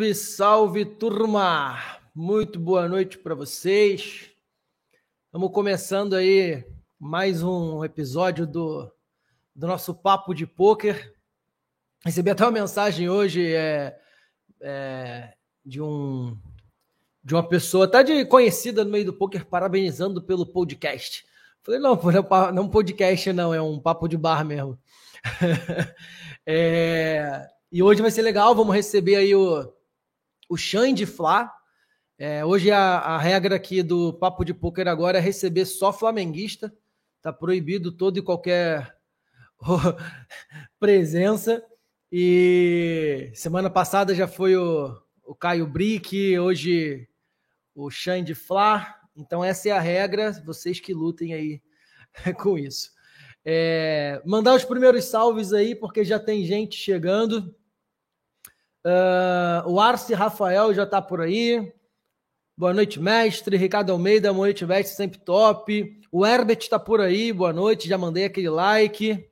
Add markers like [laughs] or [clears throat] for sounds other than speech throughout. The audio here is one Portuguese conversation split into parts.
Salve, salve, turma! Muito boa noite para vocês. Estamos começando aí mais um episódio do, do nosso Papo de Pôquer. Recebi até uma mensagem hoje é, é, de um de uma pessoa, até de conhecida no meio do poker, parabenizando pelo podcast. Falei, não, não é um podcast, não, é um papo de bar mesmo. [laughs] é, e hoje vai ser legal, vamos receber aí o, o Xande Flá. É, hoje a, a, regra aqui do Papo de Poker agora é receber só flamenguista. Tá proibido todo e qualquer [laughs] presença. E semana passada já foi o, o Caio Brick, hoje o Xande Flá. Então essa é a regra, vocês que lutem aí [laughs] com isso. É, mandar os primeiros salves aí, porque já tem gente chegando. Uh, o Arce Rafael já está por aí. Boa noite, mestre. Ricardo Almeida, boa noite, mestre, sempre top. O Herbert está por aí, boa noite, já mandei aquele like.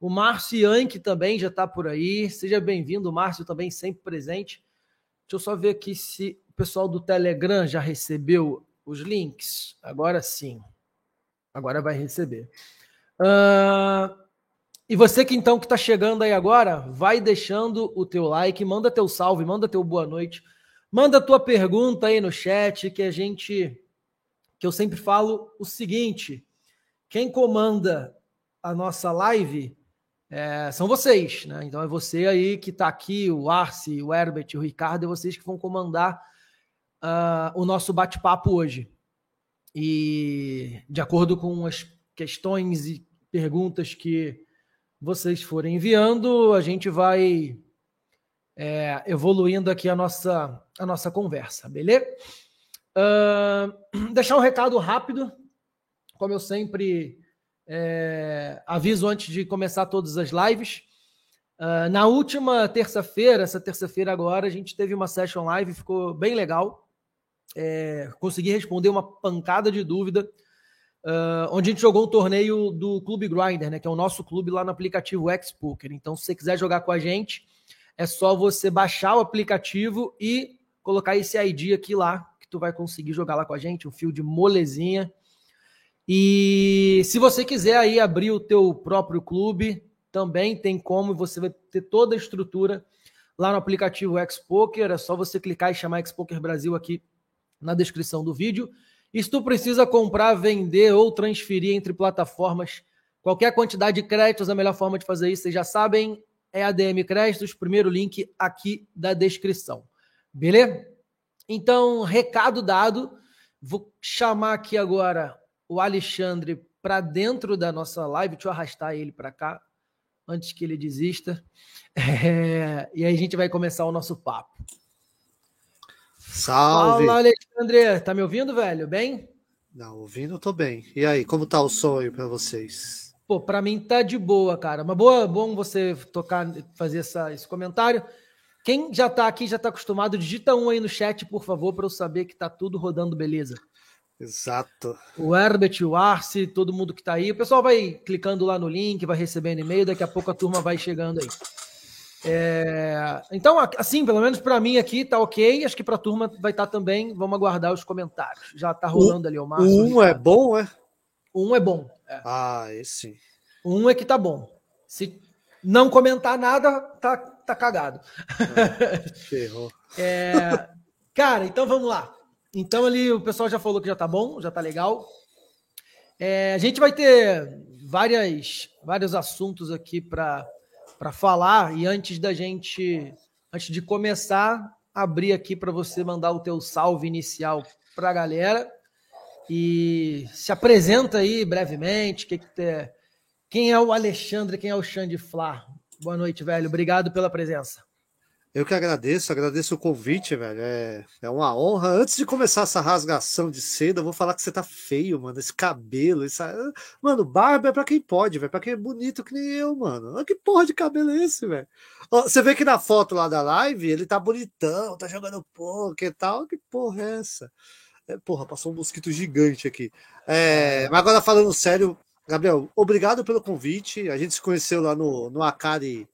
O Márcio Yankee também já está por aí. Seja bem-vindo, Márcio também sempre presente. Deixa eu só ver aqui se o pessoal do Telegram já recebeu os links. Agora sim. Agora vai receber. Uh, e você que então que está chegando aí agora, vai deixando o teu like, manda teu salve, manda teu boa noite, manda tua pergunta aí no chat que a gente, que eu sempre falo o seguinte: quem comanda a nossa live é, são vocês, né? Então é você aí que está aqui, o Arce, o Herbert, o Ricardo, é vocês que vão comandar uh, o nosso bate-papo hoje. E de acordo com as questões e perguntas que vocês forem enviando, a gente vai é, evoluindo aqui a nossa, a nossa conversa, beleza? Uh, [clears throat] deixar um recado rápido, como eu sempre é, aviso antes de começar todas as lives. Uh, na última terça-feira, essa terça-feira agora, a gente teve uma session live, ficou bem legal. É, consegui responder uma pancada de dúvida uh, onde a gente jogou um torneio do Clube Grinder, né, que é o nosso clube lá no aplicativo X-Poker. Então, se você quiser jogar com a gente, é só você baixar o aplicativo e colocar esse ID aqui lá, que tu vai conseguir jogar lá com a gente, um fio de molezinha. E se você quiser aí abrir o teu próprio clube, também tem como, você vai ter toda a estrutura lá no aplicativo X-Poker, é só você clicar e chamar X-Poker Brasil aqui na descrição do vídeo. E se tu precisa comprar, vender ou transferir entre plataformas qualquer quantidade de créditos, a melhor forma de fazer isso, vocês já sabem, é ADM Créditos, primeiro link aqui da descrição. Beleza? Então, recado dado. Vou chamar aqui agora o Alexandre para dentro da nossa live. Deixa eu arrastar ele para cá antes que ele desista. [laughs] É... e aí a gente vai começar o nosso papo. Salve! Fala, Alexandre. Tá me ouvindo, velho? Bem? Não, ouvindo, tô bem. E aí, como tá o sonho para vocês? Pô, para mim tá de boa, cara. Mas boa, bom você tocar, fazer essa, esse comentário. Quem já tá aqui, já tá acostumado, digita um aí no chat, por favor, para eu saber que tá tudo rodando beleza. Exato. O Herbert, o Arce, todo mundo que tá aí. O pessoal vai clicando lá no link, vai recebendo e-mail, daqui a pouco a turma vai chegando aí. É, então, assim, pelo menos para mim aqui tá ok. Acho que para a turma vai estar tá também. Vamos aguardar os comentários. Já tá rolando o, ali o Márcio. Um é bom, é? Um é bom. É. Ah, esse. Um é que tá bom. Se não comentar nada, tá, tá cagado. Ah, [laughs] ferrou. é, cara, então vamos lá. Então ali o pessoal já falou que já tá bom, já tá legal. É, a gente vai ter várias, vários assuntos aqui para para falar e antes da gente, antes de começar, abrir aqui para você mandar o teu salve inicial para a galera e se apresenta aí brevemente, que que te... quem é o Alexandre, quem é o Xande Flá. Boa noite, velho. Obrigado pela presença. Eu que agradeço, agradeço o convite, velho. É, é uma honra. Antes de começar essa rasgação de seda, eu vou falar que você tá feio, mano. Esse cabelo, essa... Mano, barba é pra quem pode, velho. Pra quem é bonito que nem eu, mano. Olha que porra de cabelo é esse, velho? Você vê que na foto lá da live, ele tá bonitão, tá jogando poker e tal. Que porra é essa? É, porra, passou um mosquito gigante aqui. É, mas agora falando sério, Gabriel, obrigado pelo convite. A gente se conheceu lá no, no Akari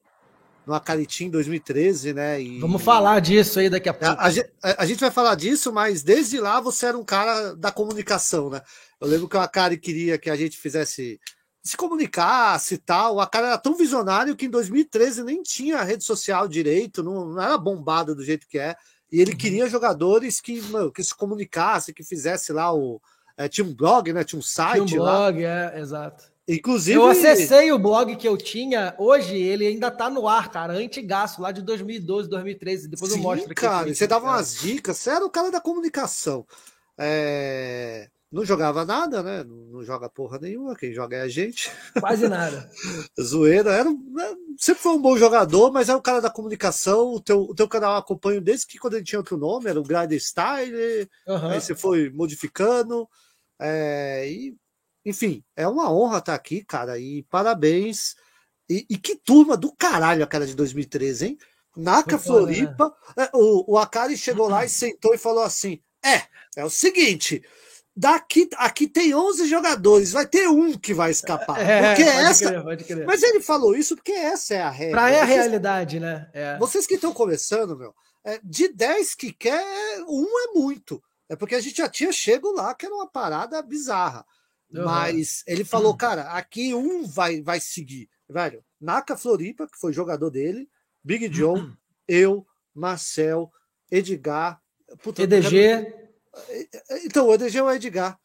no Acaritim 2013, né? E, Vamos falar disso aí daqui a pouco. A, a, a, gente vai falar disso, mas desde lá você era um cara da comunicação, né? Eu lembro que o Akari queria que a gente fizesse se comunicasse e tal. A cara era tão visionário que em 2013 nem tinha rede social direito, não, não era bombada do jeito que é. E ele uhum. queria jogadores que, mano, que se comunicassem, que fizesse lá o. É, tinha um blog, né? Tinha um site. Tinha um blog, lá. é, exato. Inclusive. Eu acessei o blog que eu tinha, hoje ele ainda tá no ar, cara, antigaço, lá de 2012, 2013. Depois Sim, eu mostro aqui. Cara, você dava umas dicas, você era o cara da comunicação. É... Não jogava nada, né? Não joga porra nenhuma, quem joga é a gente. Quase nada. [laughs] Zoeira. Era, né? sempre foi um bom jogador, mas é o cara da comunicação. O teu, o teu canal eu acompanho desde que quando ele tinha outro nome, era o Grind Style. Uhum. Aí você foi modificando. É, e, enfim, é uma honra estar aqui, cara. E parabéns. E, e que turma do caralho a cara de 2013, hein? Naca Floripa. Né? O, o Akari chegou lá e sentou e falou assim: É, é o seguinte daqui aqui tem 11 jogadores, vai ter um que vai escapar. É, porque essa. Pode crer. Mas ele falou isso porque essa é a regra. Pra é a realidade, né? É. Vocês que estão começando, meu, é, de 10 que quer, um é muito. É porque a gente já tinha chego lá, que era uma parada bizarra. Uhum. Mas ele falou, cara, aqui um vai, vai seguir. Velho, Naka Floripa, que foi jogador dele, Big John, uhum. [clears throat] eu, Marcel, Edgar, puta, EDG. Então, o EDG é o Edgar.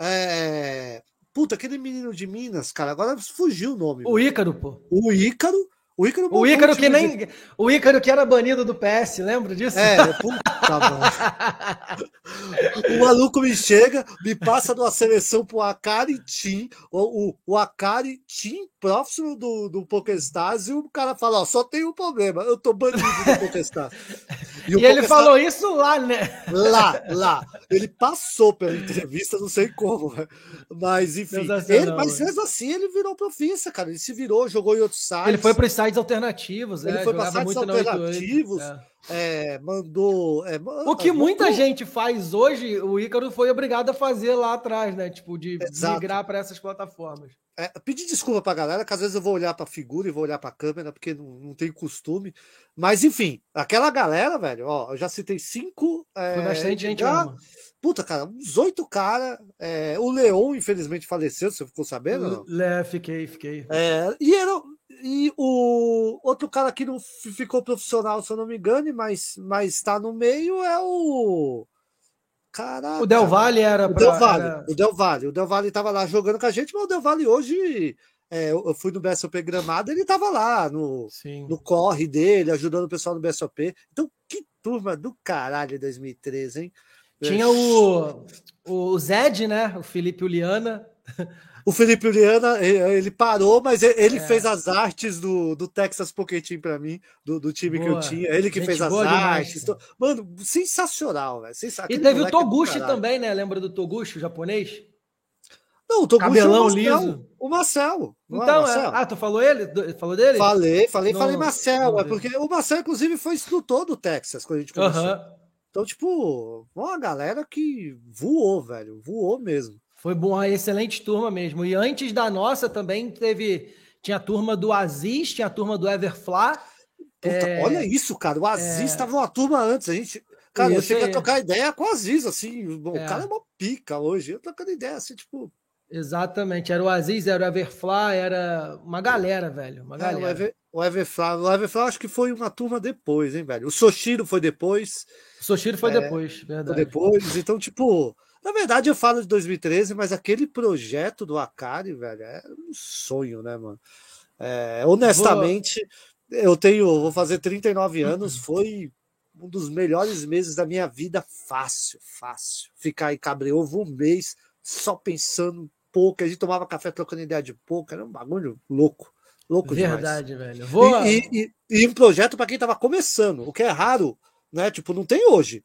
É... Puta, aquele menino de Minas, cara, agora fugiu o nome. O Ícaro, pô. O Ícaro. O Ícaro, o Ícaro que nem. De... O Ícaro que era banido do PS, lembra disso? É, puta, [laughs] O maluco me chega, me passa de uma seleção pro Akari Team, o, o, o Akari Team próximo do, do Pokéstars, e o cara fala: Ó, só tem um problema, eu tô banido do [laughs] Pokéstars. E, e ele falou isso lá, né? Lá, [laughs] lá. Ele passou pela entrevista, não sei como, né? mas enfim. Ele, mas mesmo assim, ele virou profissa, cara. Ele se virou, jogou em outros sites. Ele foi para os sites alternativos, Ele né? foi para sites alternativos. É. É, mandou. É, o que muita mandou... gente faz hoje, o Ícaro foi obrigado a fazer lá atrás, né? Tipo, de Exato. migrar para essas plataformas. É, pedir desculpa pra galera, que às vezes eu vou olhar pra figura e vou olhar pra câmera, porque não, não tenho costume. Mas, enfim, aquela galera, velho, ó, eu já citei cinco. É, Foi bastante gente já, Puta, cara, uns oito caras. É, o Leon, infelizmente, faleceu, você ficou sabendo? É, fiquei, fiquei. É, e, era, e o outro cara que não ficou profissional, se eu não me engano, mas, mas tá no meio é o. Caraca. O Del Valle era o Del Valle, era... o Del Valle. O Del Valle estava lá jogando com a gente, mas o Del Valle hoje. É, eu fui no BSOP Gramado, ele estava lá no, no corre dele, ajudando o pessoal no BSOP. Então, que turma do caralho 2013, hein? Tinha o, o Zed, né? O Felipe Uliana. [laughs] O Felipe Uriana, ele parou, mas ele é. fez as artes do, do Texas Pocket Team para mim, do, do time boa. que eu tinha. Ele que Gente fez as artes. Demais, Mano, sensacional, velho. E teve o é Toguchi também, né? Lembra do Toguchi, o japonês? Não, o Toguchi Cabelão é o liso. O Marcel. É então, é Marcel? ah, tu falou ele? Falou dele? Falei, falei, não, falei Marcel. É porque o Marcel, inclusive, foi instrutor do Texas quando a gente começou. Uh -huh. Então, tipo, uma galera que voou, velho. Voou mesmo. Foi bom, uma excelente turma mesmo. E antes da nossa também teve. Tinha a turma do Aziz, tinha a turma do Everflá. Puta, é... Olha isso, cara. O Aziz estava é... uma turma antes. A gente. Cara, eu cheguei a trocar ideia com o Aziz, assim. Bom, é. O cara é uma pica hoje. Eu trocando ideia, assim, tipo. Exatamente. Era o Aziz, era o Everflá, era uma galera, velho. Uma galera. É, o, Ever, o Everflá, o Everflá acho que foi uma turma depois, hein, velho. O Soshiro foi depois. O Soshiro foi é, depois, verdade. Foi depois. Então, tipo. Na verdade, eu falo de 2013, mas aquele projeto do Akari, velho, é um sonho, né, mano? É, honestamente, vou... eu tenho, vou fazer 39 anos, foi um dos melhores meses da minha vida, fácil, fácil. Ficar em cabreovo um mês só pensando pouco, a gente tomava café trocando ideia de pouco, era um bagulho louco. Louco Verdade, demais. velho. Vou... E, e, e, um projeto para quem tava começando, o que é raro, né? Tipo, não tem hoje.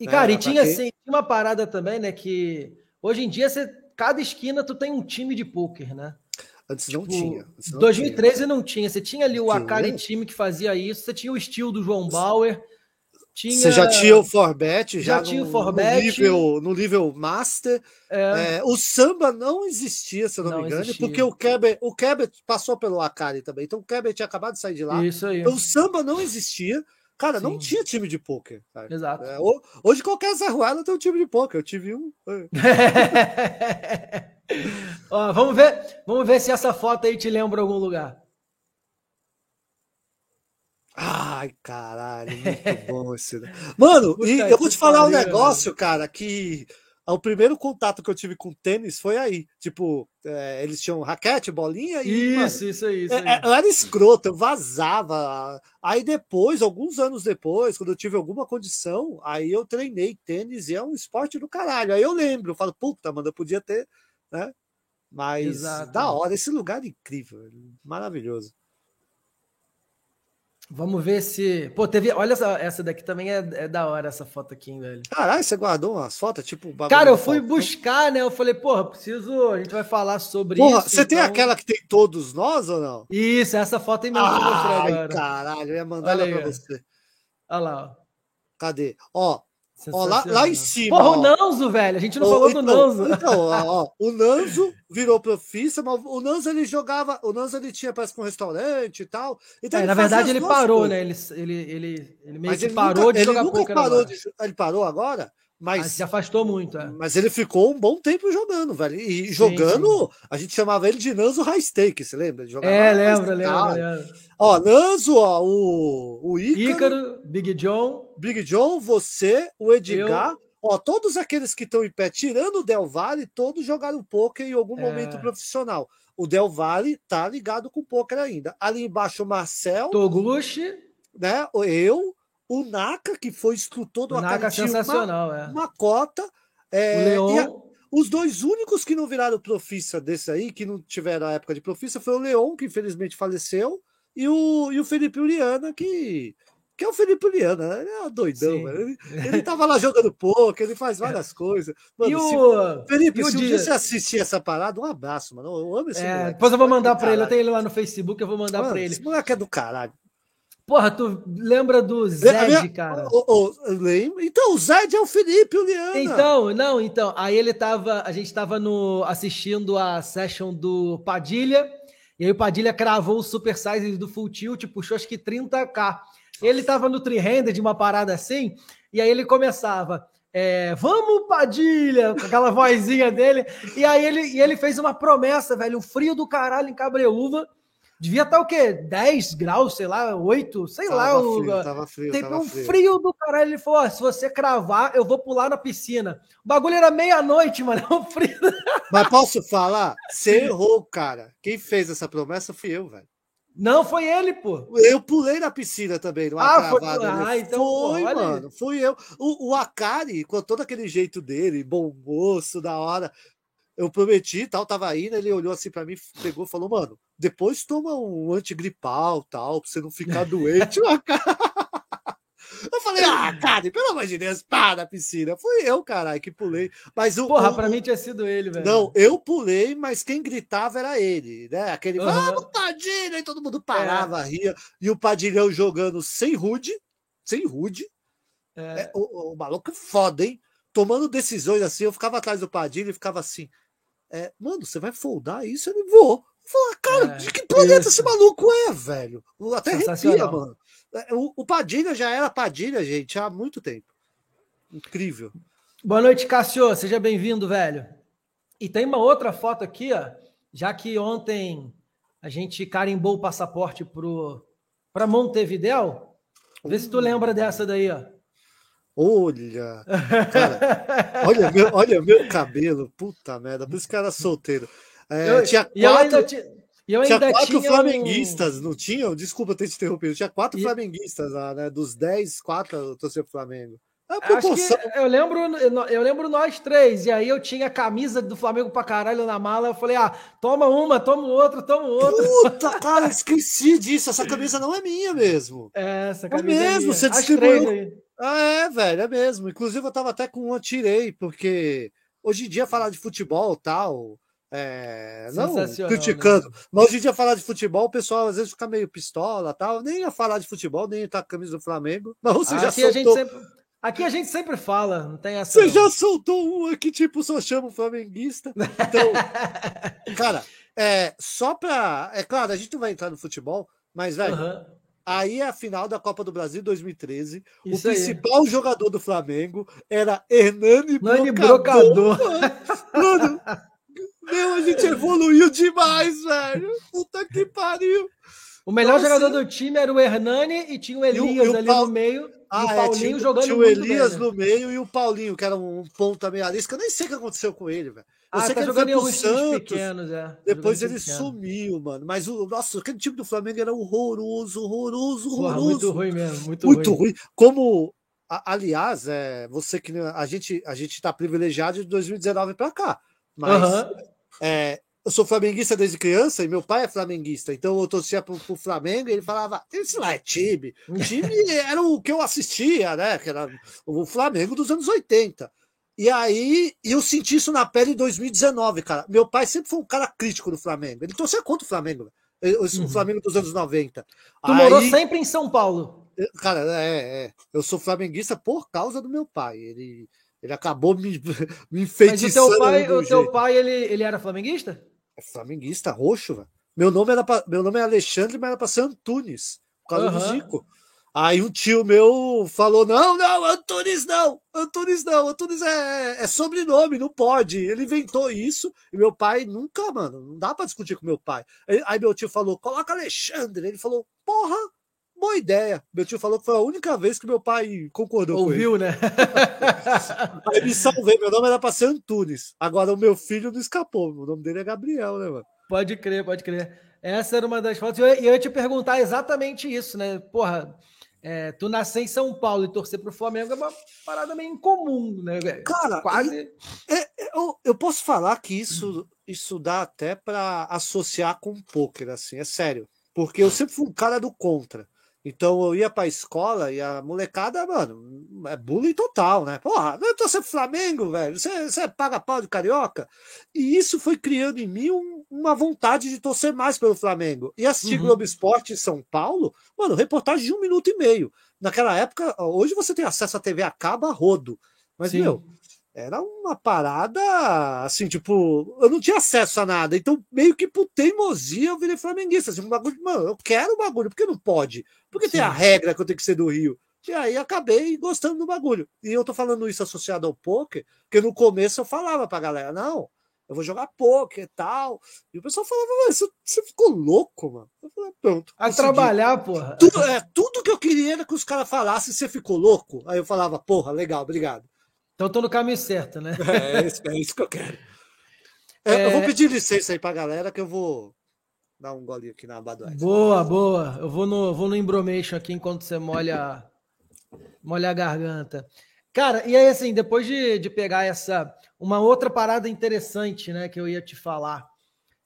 E, é, cara, é, e tinha assim, uma parada também, né? Que hoje em dia, você, cada esquina tu tem um time de pôquer, né? Antes tipo, não tinha. Antes não 2013 tinha. não tinha. Você tinha ali o Akari time que fazia isso, você tinha o estilo do João Bauer. Tinha... Você já tinha o Forbet, já, Já tinha o no, Forbet. no nível, no nível Master. É, É, o samba não existia, se eu não, Não me engano, existia. porque o Keber, o Keber passou pelo Akari também. Então o Keber tinha acabado de sair de lá. isso aí. Então, o samba não existia. Cara, não Sim. tinha time de pôquer. cara. Exato. É, ho- hoje qualquer Zé Ruela tem um time de pôquer. Eu tive um. [laughs] Ó, vamos ver, vamos ver se essa foto aí te lembra algum lugar. Ai, caralho, muito bom esse. Mano, [laughs] Puta e eu vou te falar um negócio, cara, que o primeiro contato que eu tive com tênis foi aí. Tipo, é, eles tinham raquete, bolinha e. mano, Isso, isso aí, isso É, aí. é, Eu era escroto, eu vazava. Aí depois, alguns anos depois, quando eu tive alguma condição, aí eu treinei tênis e é um esporte do caralho. Aí eu lembro, eu falo, puta, mano, eu podia ter, né? Mas Exato. da hora, esse lugar é incrível, maravilhoso. Vamos ver se. Pô, teve. Olha essa, essa daqui também é, é da hora, essa foto aqui, hein, velho. Caralho, você guardou umas fotos, tipo, Cara, eu fui Falcão? buscar, né? Eu falei, porra, preciso. A gente vai falar sobre Porra, isso. você tem então- aquela que tem todos nós ou não? Isso, essa foto aí mesmo que eu mostrei agora. caralho, eu ia mandar Olha ela pra aí, ó. você. Olha lá, ó. Cadê? Ó, ó lá, lá em cima. Porra, ó. o Nanzo, velho. A gente não falou do então, Nanzo. Então, ó, ó, o Nanzo virou profissa, mas o Nanzo ele jogava, o Nanzo ele tinha parece que um restaurante e tal. Então É, ele na verdade, ele parou, coisas. né? Ele, ele, ele, ele meio Mas que ele parou nunca, de ele jogar nunca poker parou agora. de, ele parou agora, Ah, mas se afastou muito, é. mas ele ficou um bom tempo jogando, velho. E Sim, jogando, a gente chamava ele de Nanzo High Stake, você lembra? Ele jogava É, lembra, lembra, lembra. Ó, Nanzo, ó, o, o Ícaro, Ícaro, Big John. Big John, você, o Edgar, ó, todos aqueles que estão em pé, tirando o Del Valle, todos jogaram poker em algum É. momento profissional. O Del Valle tá ligado com poker ainda. Ali embaixo o Marcel, Toguchi. né? Eu, o Naka, que foi instrutor do O Naka Akari, tinha uma, sensacional, é. uma cota. é, O e a- Leon. os dois únicos que não viraram profissa desse aí, que não tiveram a época de profissa, foi o Leon, que infelizmente faleceu, e o, e o Felipe Uliana, que, que é o Felipe Uliana, né? ele é um doidão. Ele, ele tava lá jogando poker, ele faz várias coisas. [laughs] Mano, E se- o. Felipe, e o se um dia- você assistir essa parada, um abraço, mano. Eu amo esse É, moleque. depois eu vou mandar é do pra ele. Eu tenho ele lá no Facebook, eu vou mandar pra ele. Esse moleque é do caralho. Porra, tu lembra do A Zed, minha- cara? Ô, eu lembro. Então, o Zed é o Felipe Uliana. Então, não, então, aí ele tava, a gente tava no assistindo a session do Padilha, e aí o Padilha cravou o super size do full tilt, puxou acho que 30k. Ele tava no three-handed de uma parada assim, e aí ele começava, é, vamos Padilha, com aquela vozinha dele, e aí ele, e ele fez uma promessa, velho, um frio do caralho em Cabreúva, devia estar o quê? 10 graus, sei lá, 8, sei lá, Tava o, frio, tava frio, Teve tava um frio. frio do caralho. Ele falou: ó, se você cravar, eu vou pular na piscina. O bagulho era meia-noite, [laughs] mano. É um frio. Mas posso falar? Você errou, cara. Quem fez essa promessa fui eu, velho. Não foi ele, pô. Eu pulei na piscina também, numa Ah, foi- cravada. ah, então, pô, foi, aí. mano. Fui eu. O, o Akari, com todo aquele jeito dele, bom moço, da hora. Eu prometi, tal, tava indo, ele olhou assim pra mim, pegou e falou, mano, depois toma um antigripal, tal, pra você não ficar [laughs] doente. Eu falei, ah, Akari, pelo amor de Deus, pá, na piscina. Fui eu, caralho, que pulei. Mas o, Porra, o- pra mim tinha sido ele, velho. Não, eu pulei, mas quem gritava era ele, né? Aquele Aham. vamos, Padilha! E todo mundo parava, ria. E o Padilhão jogando sem rude, sem rude. É, É, o, o maluco é foda, hein? Tomando decisões assim, eu ficava atrás do Padilha e ficava assim. É, mano, você vai foldar isso? Ele vou. Falar, cara, É, de que planeta isso. esse maluco é, velho? Até arrepia, mano. É, O, o Padilha já era Padilha, gente, há muito tempo. Incrível. Boa noite, Cássio. Seja bem-vindo, velho. E tem uma outra foto aqui, ó. Já que ontem a gente carimbou o passaporte pro, pra Montevidéu. Vê se tu lembra dessa daí, ó. Olha, cara, olha meu, olha meu cabelo, puta merda, por isso que era solteiro. É, Eu- tinha quatro, ti- tinha quatro tinha flamenguistas, não tinham? Desculpa ter te interrompido. Tinha quatro E- flamenguistas lá, né? Dos dez, quatro torcer Flamengo. É Um... Eu lembro, eu lembro nós três, e aí eu tinha a camisa do Flamengo pra caralho na mala. Eu falei, ah, toma uma, toma outra, toma outra. Puta, cara, esqueci disso. Essa camisa não é minha mesmo. É, essa É camisa mesmo, minha. você distribuiu-. Ah, é, velho, é mesmo. Inclusive, eu tava até com uma tirei, porque hoje em dia falar de futebol tal, É, não criticando. Né? Mas hoje em dia falar de futebol, o pessoal às vezes fica meio pistola tal. Nem ia falar de futebol, nem ia estar com a camisa do Flamengo. Mas você aqui já soltou... a gente sempre, Aqui a gente sempre fala, não tem essa. Você não. já soltou um aqui, tipo, só chama o flamenguista. Então, [laughs] cara, é, só pra. É claro, a gente não vai entrar no futebol, mas, velho, uhum. Aí é a final da Copa do Brasil 2013. Isso o principal aí. jogador do Flamengo era Hernani Brocador. Brocador. [laughs] Mano, meu, a gente evoluiu demais, velho. Puta que pariu. O melhor Nossa. jogador do time era o Hernani e tinha o Elias e o, e o ali no meio. Ah, e o é, Paulinho é, tinha, jogando tinha o Elias bem, né? no meio e o Paulinho, que era um ponta meia que Eu nem sei o que aconteceu com ele, velho. Eu ah, sei tá que ele foi pro Santos, pequenos, é. Depois ele pequeno. sumiu, mano. Mas o nossa, aquele time do Flamengo era horroroso, horroroso, horroroso. Porra, muito ruim mesmo, muito, muito ruim. ruim. Como aliás, é, você que a gente a gente tá privilegiado de 2019 para cá. Mas uhum. é, eu sou flamenguista desde criança e meu pai é flamenguista, então eu torcia pro, pro Flamengo e ele falava: Isso lá é time. O time [laughs] era o que eu assistia, né? Que era o Flamengo dos anos 80. E aí eu senti isso na pele em 2019, cara. Meu pai sempre foi um cara crítico do Flamengo. Ele torcia contra o Flamengo, o uhum. Flamengo dos anos 90. Tu aí, morou sempre em São Paulo. Cara, é, é. Eu sou flamenguista por causa do meu pai. Ele, ele acabou me, [laughs] me enfeitiçando. Mas o teu pai, o teu pai ele, ele era flamenguista? É flamenguista, roxo, velho. Meu nome era pra, meu nome é Alexandre, mas era para ser Antunes, por causa uhum. do Zico. Aí um tio meu falou: não, não, Antunes não, Antunes não, Antunes é, é sobrenome, não pode. Ele inventou isso e meu pai nunca, mano, não dá para discutir com meu pai. Aí meu tio falou: coloca Alexandre. Ele falou: porra, boa ideia. Meu tio falou que foi a única vez que meu pai concordou Ouviu, com ele. né? [laughs] Aí me salvei, meu nome era para ser Antunes. Agora o meu filho não escapou, o nome dele é Gabriel, né, mano? Pode crer, pode crer. Essa era uma das fotos. E eu, eu ia te perguntar exatamente isso, né? Porra, é, tu nascer em São Paulo e torcer pro Flamengo é uma parada meio incomum, né? Cara, quase. É, é, eu, eu posso falar que isso, isso dá até para associar com poker, assim, é sério. Porque eu sempre fui um cara do contra. Então eu ia pra escola e a molecada, mano, é bullying total, né? Porra, eu tô sempre Flamengo, velho. Você, você paga pau de carioca. E isso foi criando em mim um, uma vontade de torcer mais pelo Flamengo. E assistir uhum. Globo Esporte em São Paulo, mano, reportagem de um minuto e meio. Naquela época, hoje você tem acesso à TV a cabo a rodo. Mas, Sim. meu, era uma parada assim, tipo, eu não tinha acesso a nada, então meio que por teimosia eu virei flamenguista. Assim, um bagulho, mano, eu quero o bagulho, por que não pode? Porque Sim. tem a regra que eu tenho que ser do Rio. E aí acabei gostando do bagulho. E eu tô falando isso associado ao poker, porque no começo eu falava pra galera, não, eu vou jogar poker e tal. E o pessoal falava, você, você ficou louco, mano. Eu falei, pronto. A trabalhar, porra. Tudo, é, tudo que eu queria era que os caras falassem, você ficou louco. Aí eu falava, porra, legal, obrigado. Então estou no caminho certo, né? É, [laughs] é, isso, é isso que eu quero. É, é... Eu vou pedir licença aí para a galera que eu vou dar um golinho aqui na Budweiser. Boa, boa. Eu vou no, vou no embromation aqui enquanto você molha, molha a garganta. Cara, e aí assim, depois de, de pegar essa. Uma outra parada interessante, né, que eu ia te falar.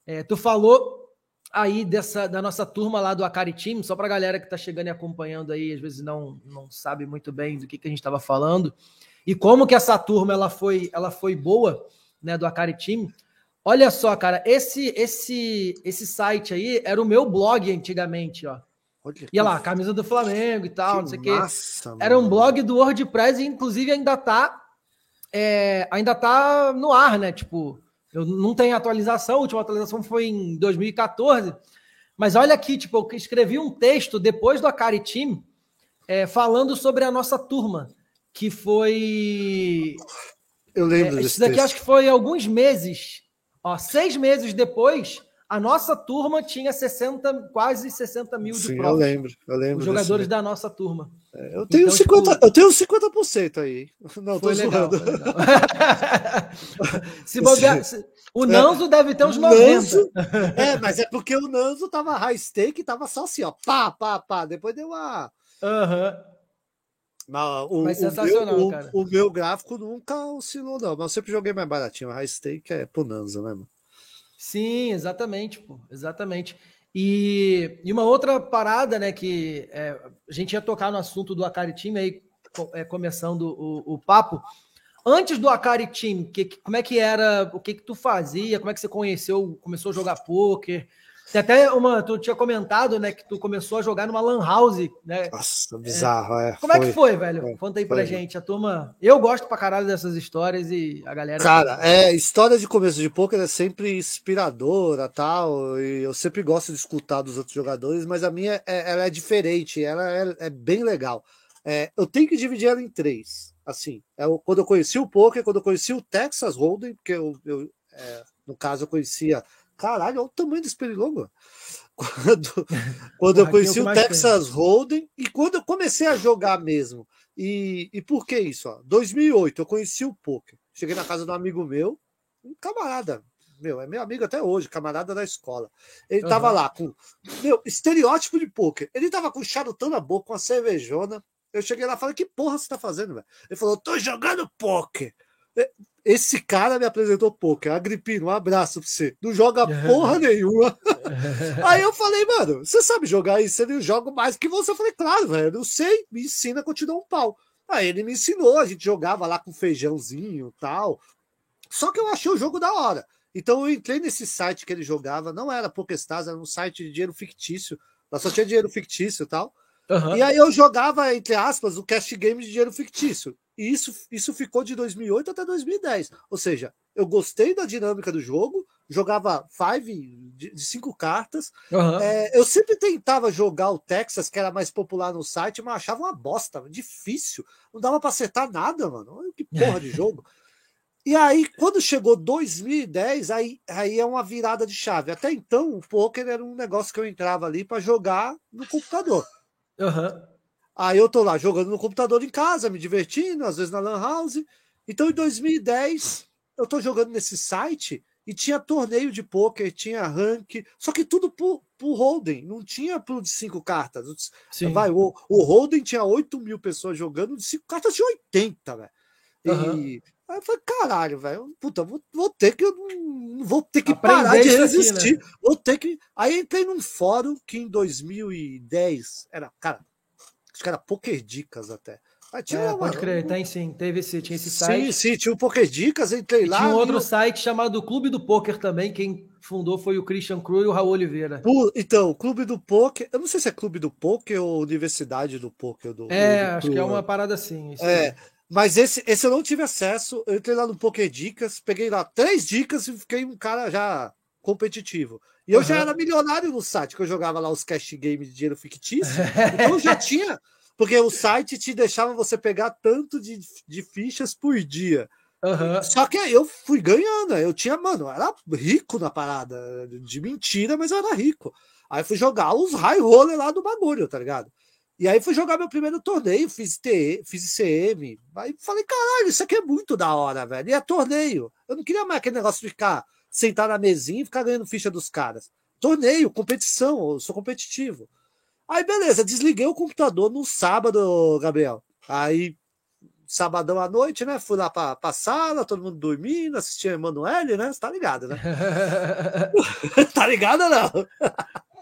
É, tu falou aí dessa da nossa turma lá do Acari Team, só para a galera que está chegando e acompanhando aí, às vezes não, não sabe muito bem do que, que a gente estava falando. E como que essa turma ela foi, ela foi boa, né, do Akari Team. Olha só, cara, esse esse esse site aí era o meu blog antigamente, ó. Olha Ia lá, camisa do Flamengo e tal, não sei o quê. Era um blog do WordPress e inclusive ainda tá é, ainda tá no ar, né? Tipo, eu não tenho atualização, a última atualização foi em 2014. Mas olha aqui, tipo, eu escrevi um texto depois do Akari Team é, falando sobre a nossa turma que foi. Eu lembro é, Isso daqui texto. acho que foi alguns meses. Ó, seis meses depois, a nossa turma tinha 60, quase 60 mil de Sim, eu lembro, eu lembro. Os jogadores da nossa turma. É, eu tenho então, 50%, tipo, eu tenho 50% aí. [laughs] Não, tô legal, legal. [laughs] se bobear, se, o Nanzo é, deve ter uns 90. Nanzo, é, mas é porque o Nanzo tava high stake, tava só assim, ó, pá, pá, pá. Depois deu uma. Aham. Uhum. Mas, o, mas sensacional, o meu, cara. O, o, meu gráfico nunca oscilou, não. Mas eu sempre joguei mais baratinho. A high stake é Punanza, né, mano? Sim, exatamente, pô. Exatamente. E, e uma outra parada, né, que é, a gente ia tocar no assunto do Akari Team aí, é, começando o, o papo. Antes do Akari Team, que, como é que era, o que que tu fazia, como é que você conheceu, começou a jogar poker? Tem até uma, tu tinha comentado, né, que tu começou a jogar numa lan house, né? Nossa, bizarro, é. é. Como foi, é que foi, velho? Foi, Conta aí pra foi. gente, a turma. Eu gosto pra caralho dessas histórias e a galera. Cara, é, história de começo de poker é sempre inspiradora, tal, e eu sempre gosto de escutar dos outros jogadores, mas a minha é, ela é diferente, ela é, é bem legal. É, eu tenho que dividir ela em três. Assim, é quando eu conheci o poker, quando eu conheci o Texas Hold'em, porque eu, eu é, no caso eu conhecia Caralho, olha o tamanho desse pernilongo. [laughs] Quando, [laughs] quando eu conheci o Texas Hold'em e quando eu comecei a jogar mesmo. E, e por que isso? Ó? 2008, eu conheci o poker. Cheguei na casa de um amigo meu, um camarada, meu, é meu amigo até hoje, camarada da escola. Ele uhum. tava lá com, meu, estereótipo de poker. Ele tava com charutão na boca, com uma cervejona. Eu cheguei lá e falei, que porra você tá fazendo, velho? Ele falou, tô jogando poker. Esse cara me apresentou poker. Agripino, um abraço pra você. Não joga porra nenhuma. Aí eu falei, mano, você sabe jogar isso? Eu jogo mais que você. Eu falei, claro, velho, eu sei, me ensina a continuar um pau. Aí ele me ensinou, a gente jogava lá com feijãozinho e tal. Só que eu achei o jogo da hora. Então eu entrei nesse site que ele jogava, não era PokerStars, era um site de dinheiro fictício. Lá só tinha dinheiro fictício e tal. Uhum. E aí eu jogava, entre aspas, o cash game de dinheiro fictício. E isso, isso ficou de 2008 até 2010. Ou seja, eu gostei da dinâmica do jogo, jogava five de, de cinco cartas. Uhum. É, eu sempre tentava jogar o Texas, que era mais popular no site, mas achava uma bosta, difícil. Não dava para acertar nada, mano. Que porra de [laughs] jogo. E aí, quando chegou 2010, aí, aí é uma virada de chave. Até então, o poker era um negócio que eu entrava ali para jogar no computador. Uhum. Aí eu tô lá jogando no computador em casa, me divertindo, às vezes na Lan House. Então, em 2010, eu tô jogando nesse site e tinha torneio de poker, tinha rank, só que tudo por, por Holden, não tinha pro de cinco cartas. Sim. Vai, o, o Holden tinha 8 mil pessoas jogando, de cinco cartas tinha 80, velho. Uhum. E aí eu falei, caralho, velho, puta, vou, vou ter que vou ter que Aprender parar de resistir. Aqui, né? Vou ter que. Aí entrei num fórum que em 2010 era, cara, acho que era Poker Dicas até. Mas tinha é, uma, pode crer, tem sim, teve esse, tinha esse site. Sim, sim, tinha o Poker Dicas, entrei lá. Tinha um outro site chamado Clube do Poker também, quem fundou foi o Christian Cru e o Raul Oliveira. então, o Clube do Poker, eu não sei se é Clube do Poker ou Universidade do Poker. Do, é, do acho que é uma parada assim. É, mas esse, esse eu não tive acesso, eu entrei lá no Poker Dicas, peguei lá três dicas e fiquei um cara já competitivo. E eu uhum. já era milionário no site, que eu jogava lá os cash games de dinheiro fictício. [laughs] então eu já tinha, porque o site te deixava você pegar tanto de, de fichas por dia. Uhum. Só que eu fui ganhando. Eu tinha, mano, eu era rico na parada. De mentira, mas eu era rico. Aí fui jogar os high roller lá do bagulho, tá ligado? E aí fui jogar meu primeiro torneio, fiz, TE, fiz ICM. Aí falei, caralho, isso aqui é muito da hora, velho. E é torneio. Eu não queria mais aquele negócio de ficar sentar na mesinha e ficar ganhando ficha dos caras. Torneio, competição, eu sou competitivo. Aí, beleza, desliguei o computador no sábado, Gabriel. Aí, sabadão à noite, né? Fui lá pra, pra sala, todo mundo dormindo, assistia Emanuele, né? Você tá ligado, né? [laughs] tá ligado ou não?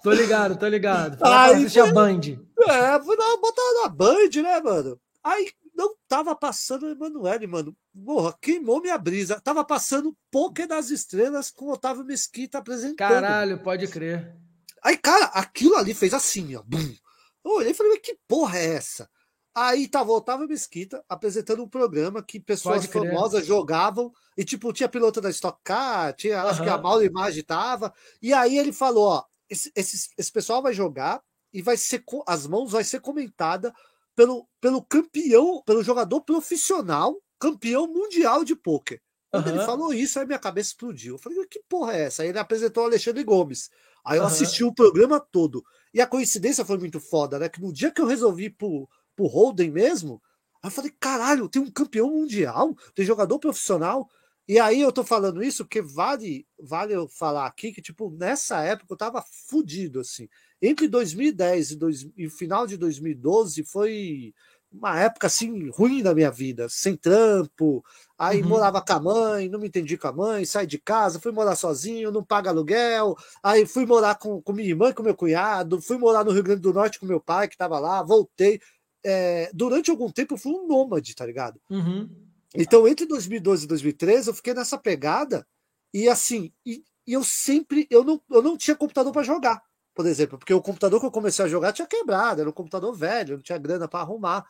Tô ligado, tô ligado. Aí, assistir a Band. É, fui lá, botar na Band, né, mano? Aí não tava passando Emanuele, mano. Porra, queimou minha brisa. Tava passando Poker das Estrelas com Otávio Mesquita apresentando. Caralho, pode crer. Aí, cara, aquilo ali fez assim, ó. Bum. Eu olhei e falei, que porra é essa? Aí tava Otávio Mesquita apresentando um programa que pessoas famosas jogavam e, tipo, tinha piloto da Stock Car, tinha, uhum. acho que a Mauro Imagem tava. E aí ele falou, ó, esse, esse, esse pessoal vai jogar e vai ser, as mãos vai ser comentada pelo, pelo campeão, pelo jogador profissional, campeão mundial de pôquer. Quando uhum. ele falou isso, aí minha cabeça explodiu. Eu falei, que porra é essa? Aí ele apresentou o Alexandre Gomes. Aí eu uhum. assisti o programa todo. E a coincidência foi muito foda, né? Que no dia que eu resolvi ir pro, pro Holden mesmo, aí eu falei, caralho, tem um campeão mundial, tem jogador profissional. E aí eu tô falando isso porque vale, vale eu falar aqui que, tipo, nessa época eu tava fudido, assim. Entre 2010 e, dois, e final de 2012 foi uma época assim ruim da minha vida, sem trampo, aí uhum. morava com a mãe, não me entendi com a mãe, saí de casa, fui morar sozinho, não paga aluguel, aí fui morar com, com minha irmã e com meu cunhado, fui morar no Rio Grande do Norte com meu pai que estava lá, voltei. É, durante algum tempo eu fui um nômade, tá ligado? Uhum. Então, entre 2012 e 2013, eu fiquei nessa pegada e assim, e, e eu sempre, eu não, eu não tinha computador para jogar, por exemplo, porque o computador que eu comecei a jogar tinha quebrado, era um computador velho, não tinha grana para arrumar.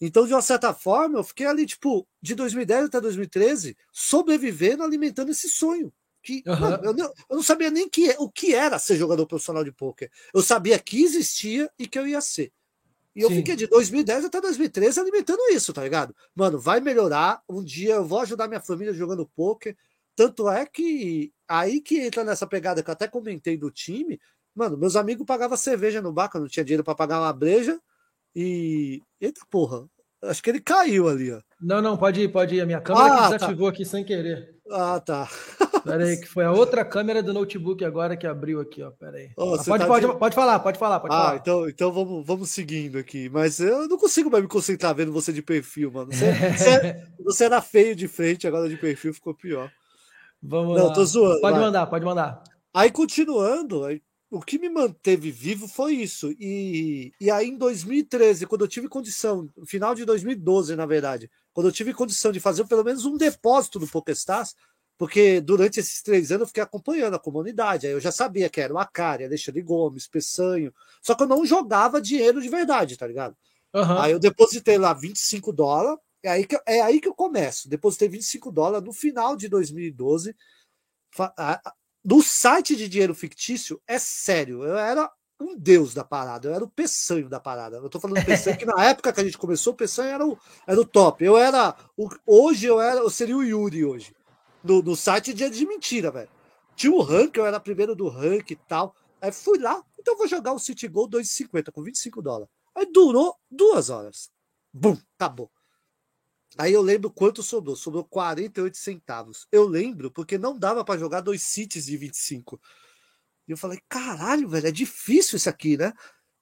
Então, de uma certa forma, eu fiquei ali, tipo, de 2010 até 2013, sobrevivendo, alimentando esse sonho. Que, uhum. mano, eu, não, eu, não, sabia nem que, o que era ser jogador profissional de pôquer. Eu sabia que existia e que eu ia ser. E eu Sim. fiquei de 2010 até 2013 alimentando isso, tá ligado? Mano, vai melhorar. Um dia eu vou ajudar minha família jogando pôquer. Tanto é que aí que entra nessa pegada que eu até comentei do time. Mano, meus amigos pagavam cerveja no bar, eu não tinha dinheiro para pagar uma breja. E. Eita porra, acho que ele caiu ali, ó. Não, não, pode ir, pode ir. A minha câmera ah, que desativou tá. aqui sem querer. Ah, tá. Pera aí, que foi a outra câmera do notebook agora que abriu aqui, ó. Pera aí. Oh, ah, pode, tá pode, de... pode falar, pode falar, pode ah, falar. então, então vamos, vamos seguindo aqui. Mas eu não consigo mais me concentrar vendo você de perfil, mano. Você, [laughs] você, você era feio de frente, agora de perfil ficou pior. Vamos não, lá. tô zoando. Pode vai. mandar, pode mandar. Aí, continuando, aí, o que me manteve vivo foi isso. E, e aí, em 2013, quando eu tive condição, final de 2012, na verdade, quando eu tive condição de fazer pelo menos um depósito no PokéStars, porque durante esses três anos eu fiquei acompanhando a comunidade, aí eu já sabia que era o Acari, Alexandre Gomes, Peçanho, só que eu não jogava dinheiro de verdade, tá ligado? Uhum. Aí eu depositei lá 25 dólares, é aí, que, é aí que eu começo. Depositei 25 dólares no final de 2012 do site de dinheiro fictício, é sério, eu era um deus da parada, eu era o peçanho da parada. Eu tô falando do peçanho que na [laughs] época que a gente começou, o peçanho era o, era o top. Eu era. O, hoje eu era, eu seria o Yuri hoje. No, no site de, de mentira, velho. Tinha o rank, eu era primeiro do rank e tal. Aí fui lá, então vou jogar o City Gold 2,50 com 25 dólares. Aí durou duas horas. Bum, acabou. Aí eu lembro quanto sobrou. Sobrou 48 centavos. Eu lembro porque não dava para jogar dois cities de 25. E eu falei, caralho, velho, é difícil isso aqui, né?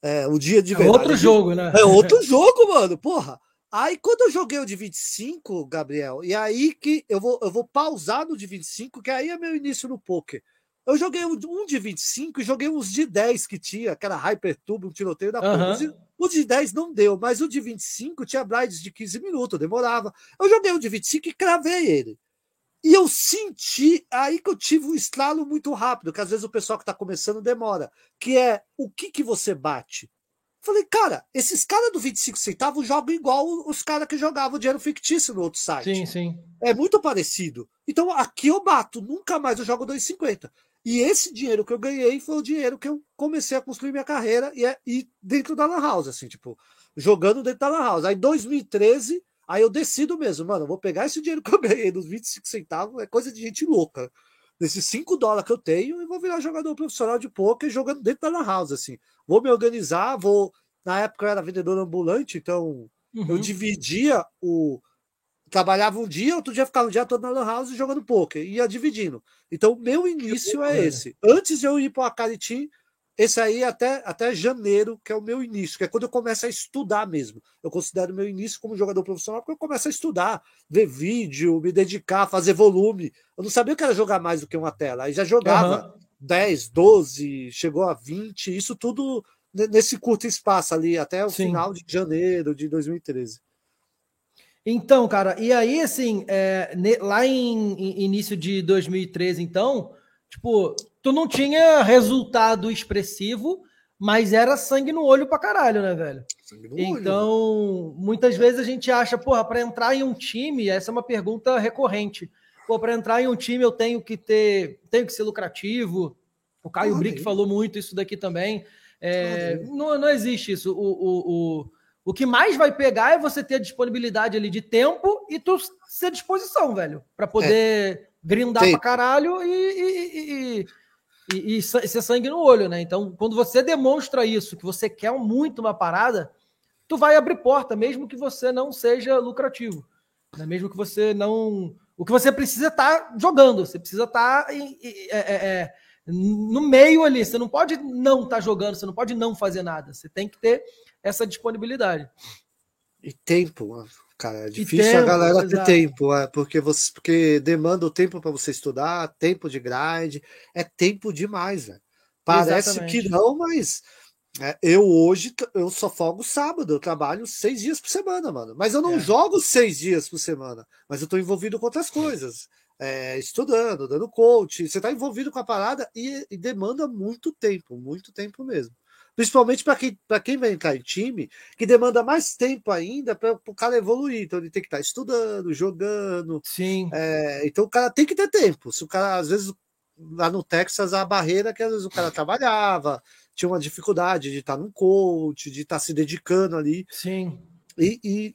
É, o dia de é outro jogo, né? É outro [laughs] jogo, mano, porra. Aí quando eu joguei o de 25, Gabriel, e aí que eu vou, eu vou pausar no de 25, que aí é meu início no poker. Eu joguei um, um de 25 e joguei uns de 10 que tinha, aquela Hypertube, um tiroteio da uhum. porra. O de 10 não deu, mas o de 25 tinha blinds de 15 minutos, demorava. Eu joguei o de 25 e cravei ele. E eu senti, aí que eu tive um estralo muito rápido, que às vezes o pessoal que está começando demora, que é o que que você bate? Falei, cara, esses caras do 25 centavos jogam igual os caras que jogavam dinheiro fictício no outro site. Sim, sim. É muito parecido. Então aqui eu bato, nunca mais eu jogo 2,50. E esse dinheiro que eu ganhei foi o dinheiro que eu comecei a construir minha carreira e, é, e dentro da Lan House, assim, tipo, jogando dentro da Lan House. Aí em 2013, aí eu decido mesmo, mano, eu vou pegar esse dinheiro que eu [laughs] ganhei dos 25 centavos, é coisa de gente louca. Desses 5 dólares que eu tenho, e vou virar jogador profissional de poker jogando dentro da Lan House, assim. Vou me organizar, vou. Na época eu era vendedor ambulante, então uhum. eu dividia o trabalhava um dia, outro dia ficava um dia todo na Lan House jogando poker, ia dividindo. Então, meu início é esse. Antes de eu ir para o Acaritim, esse aí é até, até janeiro, que é o meu início, que é quando eu começo a estudar mesmo. Eu considero meu início como jogador profissional, porque eu começo a estudar, ver vídeo, me dedicar, fazer volume. Eu não sabia que era jogar mais do que uma tela. Aí já jogava uhum. 10, 12, chegou a 20, isso tudo nesse curto espaço ali, até o Sim. final de janeiro de 2013. Então, cara, e aí, assim, é, lá em, em, início de 2013, então, tipo, tu não tinha resultado expressivo, mas era sangue no olho pra caralho, né, velho? então, olho. muitas vezes a gente acha, porra, para entrar em um time, essa é uma pergunta recorrente. Pô, para entrar em um time eu tenho que ter, tenho que ser lucrativo. O Caio ah, Brick falou muito isso daqui também. É, ah, não, não existe isso. O, o, o o que mais vai pegar é você ter a disponibilidade ali de tempo e tu ser disposição, velho, para poder é. grindar Sim. pra caralho e, e, e, e, ser sangue no olho, né? Então, quando você demonstra isso, que você quer muito uma parada, tu vai abrir porta, mesmo que você não seja lucrativo, né? mesmo que você não. O que você precisa estar tá jogando, você precisa estar tá é, é, é, no meio ali. Você não pode não estar tá jogando, você não pode não fazer nada. Você tem que ter essa disponibilidade. E tempo, cara, é difícil tempo, a galera exato. ter tempo, é, porque você porque demanda o tempo para você estudar, tempo de grind, é tempo demais, velho. Parece Exatamente. que não, mas É, eu hoje eu só folgo sábado, eu trabalho seis dias por semana, mano. Mas eu não é. jogo seis dias por semana, mas eu tô envolvido com outras coisas. É, estudando, dando coach, você está envolvido com a parada e, e, demanda muito tempo, muito tempo mesmo. Principalmente para quem, quem vai entrar em time, que demanda mais tempo ainda para o cara evoluir. Então ele tem que estar tá estudando, jogando. Sim. É, então o cara tem que ter tempo. Se o cara, às vezes, lá no Texas, a barreira que às vezes o cara trabalhava, tinha uma dificuldade de estar num coach, de estar se dedicando ali. Sim. E, e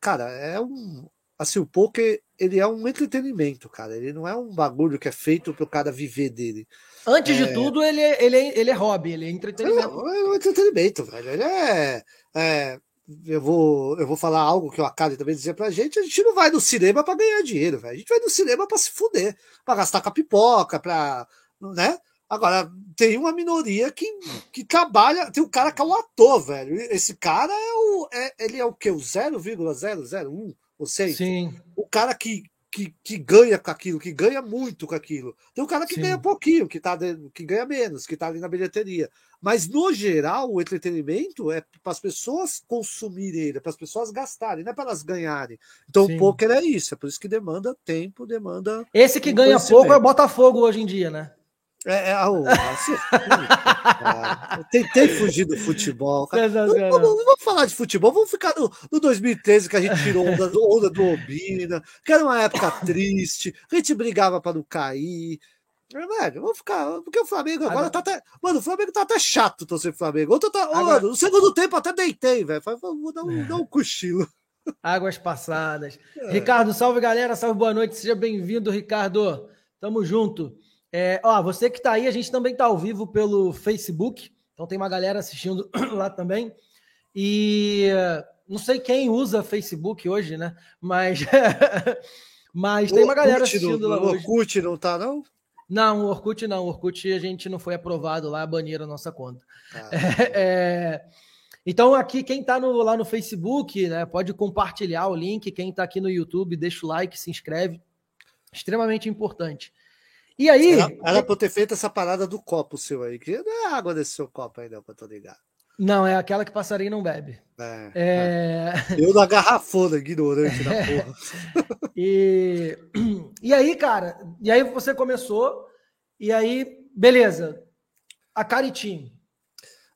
cara, é um. Assim, o poker, ele é um entretenimento, cara. Ele não é um bagulho que é feito para o cara viver dele. Antes é... de tudo, ele é, ele, é, ele é hobby, ele é entretenimento. É, é um entretenimento, velho. Ele é, é. eu, vou, eu vou falar algo que o Akali também dizia pra gente: a gente não vai no cinema para ganhar dinheiro, velho. A gente vai no cinema para se fuder, para gastar com a pipoca, pra. né? Agora, tem uma minoria que, que trabalha. Tem um cara que é o ator, velho. Esse cara é o. É, ele é o quê? O 0,001? Ou seja, Sim. o cara que, que, que ganha com aquilo, que ganha muito com aquilo. Tem um cara que Sim. ganha pouquinho, que, tá de, que ganha menos, que tá ali na bilheteria. Mas, no geral, o entretenimento é para as pessoas consumirem é para as pessoas gastarem, não é para elas ganharem. Então, Sim. o poker é isso, é por isso que demanda tempo, demanda. Esse que ganha pouco é o Botafogo hoje em dia, né? É, é, oh, é, eu tentei fugir do futebol. Vamos, vamos, vamos, falar de futebol. Vamos ficar no, no 2013 que a gente tirou onda, onda do Obina, que era uma época triste, a gente brigava para não cair. Velho, vamos ficar. Porque o Flamengo agora, tá até. Mano, o Flamengo tá até chato torcer Flamengo. Outro tá, agora... mano, no segundo tempo até deitei, velho. Vou dar um, dar um cochilo. Águas passadas. É. Ricardo, salve galera, salve, boa noite. Seja bem-vindo, Ricardo. Tamo junto. É, ó, você que está aí, a gente também está ao vivo pelo Facebook, então tem uma galera assistindo [clears throat] lá também. E não sei quem usa Facebook hoje, né? Mas, [laughs] mas tem uma galera assistindo lá. O Orkut não tá, não? Não, o Orkut não. O Orkut a gente não foi aprovado lá, baniram a nossa conta. Ah, [laughs] é, é, então, aqui, quem está lá no Facebook, né, pode compartilhar o link. Quem está aqui no YouTube, deixa o like, se inscreve. Extremamente importante. E aí. Era, era pra eu ter feito essa parada do copo seu aí, que não é água desse seu copo aí, não, pra eu tô ligado. Não, é aquela que passarinho não bebe. É, é... é. Eu na garrafona, ignorante da [laughs] porra. e, e aí, cara, e aí você começou, e aí, beleza. A Caritim.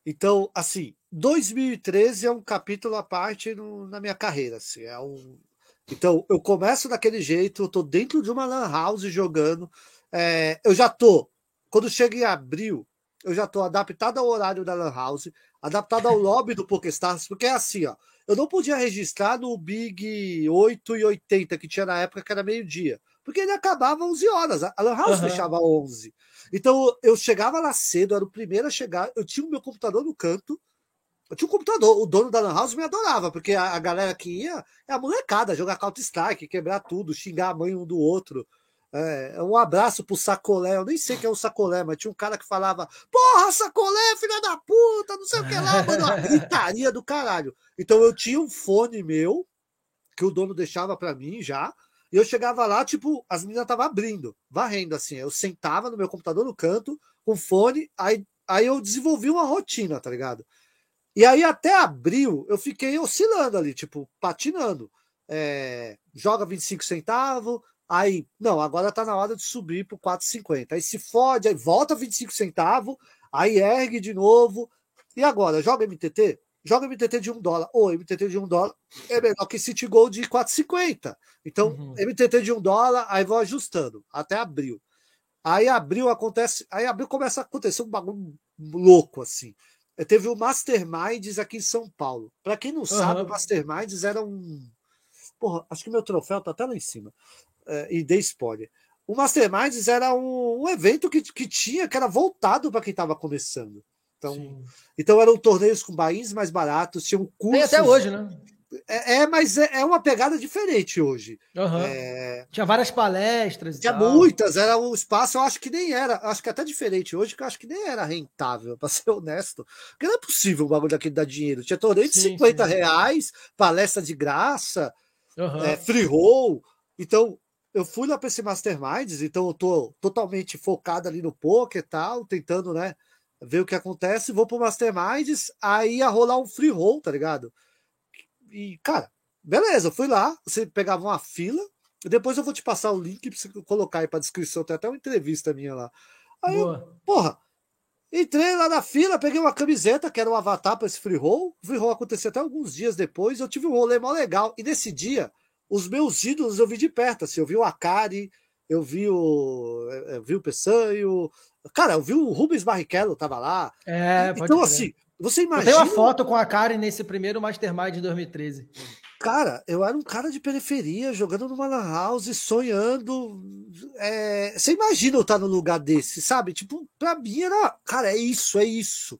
Então, assim, 2013 é um capítulo à parte no, na minha carreira. Assim, é um... Então, eu começo daquele jeito, eu tô dentro de uma lan house jogando. É, eu já tô, quando chega em abril, eu já tô adaptado ao horário da Lan House, adaptado ao lobby do PokéStars, porque é assim, ó. Eu não podia registrar no Big 8 e 80, que tinha na época que era meio-dia, porque ele acabava 11 horas. A Lan House uhum. fechava 11. Então eu chegava lá cedo, era o primeiro a chegar, eu tinha o meu computador no canto, eu tinha um computador, o dono da Lan House me adorava, porque a, a galera que ia é a molecada, jogar Counter-Strike, quebrar tudo, xingar a mãe um do outro. É, um abraço pro Sacolé. Eu nem sei quem é o Sacolé, mas tinha um cara que falava: Porra, Sacolé, filha da puta, não sei o que lá, [laughs] mano. Uma gritaria do caralho. Então eu tinha um fone meu, que o dono deixava para mim já. E eu chegava lá, tipo, as meninas estavam abrindo, varrendo assim. Eu sentava no meu computador no canto, com fone, aí, aí eu desenvolvi uma rotina, tá ligado? E aí até abril eu fiquei oscilando ali, tipo, patinando. É, joga 25 centavos, Aí, não, agora tá na hora de subir pro 4,50. Aí se fode, aí volta 25 centavos, aí ergue de novo. E agora, joga MTT? Joga MTT de 1 dólar. Ou MTT de 1 dólar é melhor que City Gold de 4,50. Então, uhum. MTT de 1 dólar, aí vou ajustando até abril. Aí abril acontece, aí abril começa a acontecer um bagulho louco assim. Eu teve o Masterminds aqui em São Paulo. Para quem não uhum. sabe, o Masterminds era um Porra, acho que meu troféu tá até lá em cima uh, e dei spoiler. O Masterminds era um, um, evento que, que tinha, que era voltado para quem estava começando. Então, então eram torneios com bains mais baratos, tinham cursos. Tem até hoje, né? É, é mas é, é, uma pegada diferente hoje. Uhum. É... Tinha várias palestras. Tinha muitas, era um espaço, eu acho que nem era, acho que até diferente hoje, que eu acho que nem era rentável, [laughs] para ser honesto. Porque não é possível um bagulho daquele dar dinheiro. Tinha torneio de sim, 50 sim. reais, palestra de graça, uhum. é, free roll. Então, eu fui lá para esse Masterminds, então eu tô totalmente focado ali no poker e tal, tentando, né, ver o que acontece, vou pro Masterminds, aí ia rolar um free roll, tá ligado? E, cara, beleza, eu fui lá, você pegava uma fila, depois eu vou te passar o link pra você colocar aí pra descrição, tem até uma entrevista minha lá. Aí, eu, porra, entrei lá na fila, peguei uma camiseta, que era um avatar para esse free roll. O free roll aconteceu até alguns dias depois, eu tive um rolê mó legal. E nesse dia, os meus ídolos eu vi de perto, assim, eu vi o Akari, eu vi o, eu vi o Peçanho, cara, eu vi o Rubens Barrichello, tava lá. É, então, assim, você imagina. Eu tenho uma foto com a Karen nesse primeiro Mastermind de 2013. Cara, eu era um cara de periferia, jogando numa lan house, sonhando. É... Você imagina eu estar no lugar desse, sabe? Tipo, pra mim era. Cara, é isso, é isso.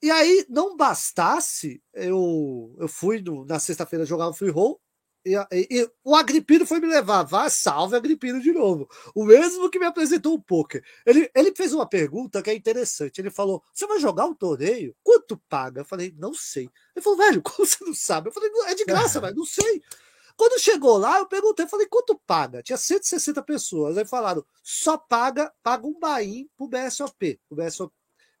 E aí, não bastasse, eu, eu fui no, na sexta-feira jogar um free roll, e, e, o Agripino foi me levar. Vá, salve Agripino de novo. O mesmo que me apresentou o poker. Ele, ele fez uma pergunta que é interessante. Ele falou: Você vai jogar um torneio? Quanto paga? Eu falei: Não sei. Ele falou: Velho, [laughs] como você não sabe? Eu falei: É de graça, [laughs] velho, não sei. Quando chegou lá, eu perguntei, falei, quanto paga? Tinha 160 pessoas. Aí falaram, só paga, paga um bain pro BSOP. O BSOP.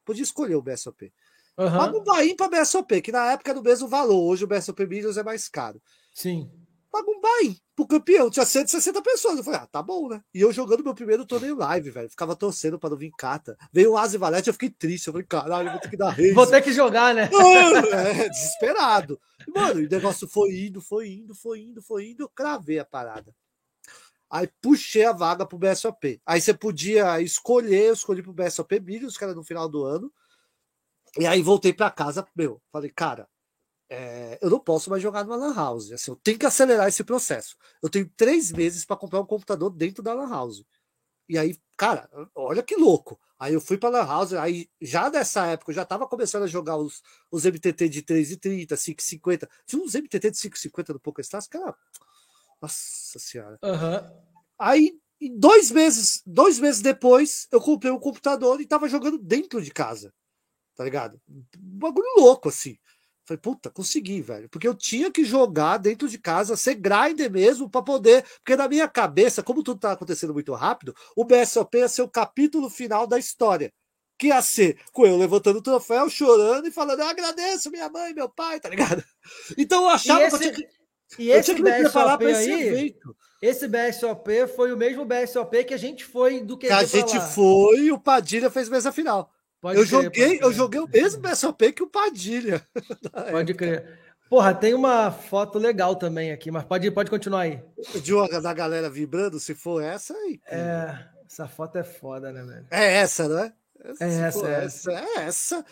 Podia escolher o BSOP. Uhum. Paga um bain para BSOP, que na época era o mesmo valor. Hoje o BSOP Millions é mais caro. Sim paga um buy pro campeão. Tinha 160 pessoas. Eu falei, ah, tá bom, né? E eu jogando meu primeiro torneio live, velho. Ficava torcendo pra não vir cata. Veio o Asi Valete, eu fiquei triste. Eu falei, caralho, vou ter que dar rei. Vou ter que jogar, né? é, desesperado. Mano, o negócio foi indo, foi indo, foi indo, foi indo. Eu cravei a parada. Aí puxei a vaga pro BSOP. Aí você podia escolher, eu escolhi pro BSOP Billions, que era no final do ano. E aí voltei para casa, meu, falei, cara, é, eu não posso mais jogar numa Lan House. Assim, eu tenho que acelerar esse processo. Eu tenho três meses para comprar um computador dentro da Lan House. E aí, cara, olha que louco. Aí eu fui para Lan House, aí já nessa época eu já estava começando a jogar os, os MTT de 3,30, 5,50. Tinha uns MTT de 5,50 no PokerStars, cara. Nossa senhora. Uhum. Aí, dois meses, dois meses depois, eu comprei um computador e estava jogando dentro de casa. Tá ligado? Um bagulho louco, assim. Falei, puta, consegui, velho. Porque eu tinha que jogar dentro de casa, ser grinder mesmo, para poder. Porque na minha cabeça, como tudo tá acontecendo muito rápido, o BSOP ia ser o capítulo final da história. Que ia ser com eu levantando o troféu, chorando e falando, eu agradeço minha mãe, meu pai, tá ligado? [laughs] Então eu achava esse, que eu tinha que. E eu tinha que me preparar para esse evento. Esse BSOP foi o mesmo BSOP que a gente foi do que a gente foi e o Padilha fez mesa final. Pode eu, crer, joguei, eu joguei o mesmo BSOP que o Padilha. [laughs] Pode crer. Porra, tem uma foto legal também aqui, mas pode, pode continuar aí. De uma da galera vibrando, se for essa aí. É, essa foto é foda, né, velho? É essa, não é? É essa, é essa. É essa.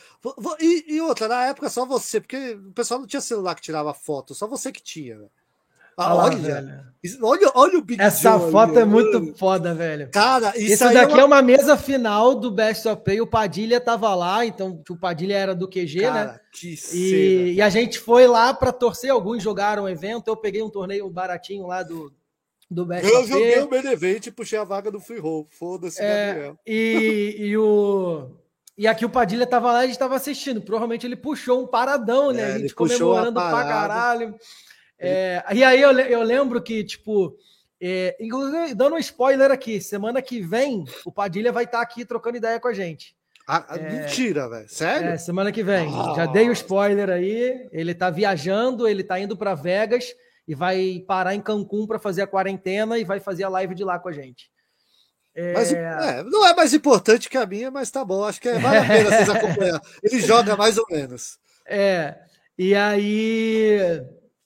E, e, outra, na época só você, porque o pessoal não tinha celular que tirava foto, só você que tinha, velho. Ah, olha, olha, olha o Big Essa Joe foto é muito foda, velho. Cara, isso, isso daqui é uma... é uma... mesa final do Best of Play. O Padilha tava lá, então o Padilha era do QG, né? Cara, né? Que e, e, a gente foi lá para torcer. Alguns jogaram o evento. Eu peguei um torneio baratinho lá do, do Best Eu joguei o Benevent e puxei a vaga do Free Roll. Foda-se, é, Gabriel. E, e o. E aqui o Padilha tava lá e a gente tava assistindo. Provavelmente ele puxou um paradão, né? É, a gente comemorando pra caralho. É, e aí eu, eu lembro que, tipo, é, inclusive, dando um spoiler aqui, semana que vem o Padilha vai estar tá aqui trocando ideia com a gente. Ah, é, mentira, velho. Sério? É, semana que vem. Oh. Já dei o spoiler aí. Ele tá viajando, ele tá indo para Vegas e vai parar em Cancún para fazer a quarentena e vai fazer a live de lá com a gente. É... Mas, é, não é mais importante que a minha, mas tá bom. Acho que é, vale a pena vocês [laughs] acompanhar. Ele joga mais ou menos. É. E aí.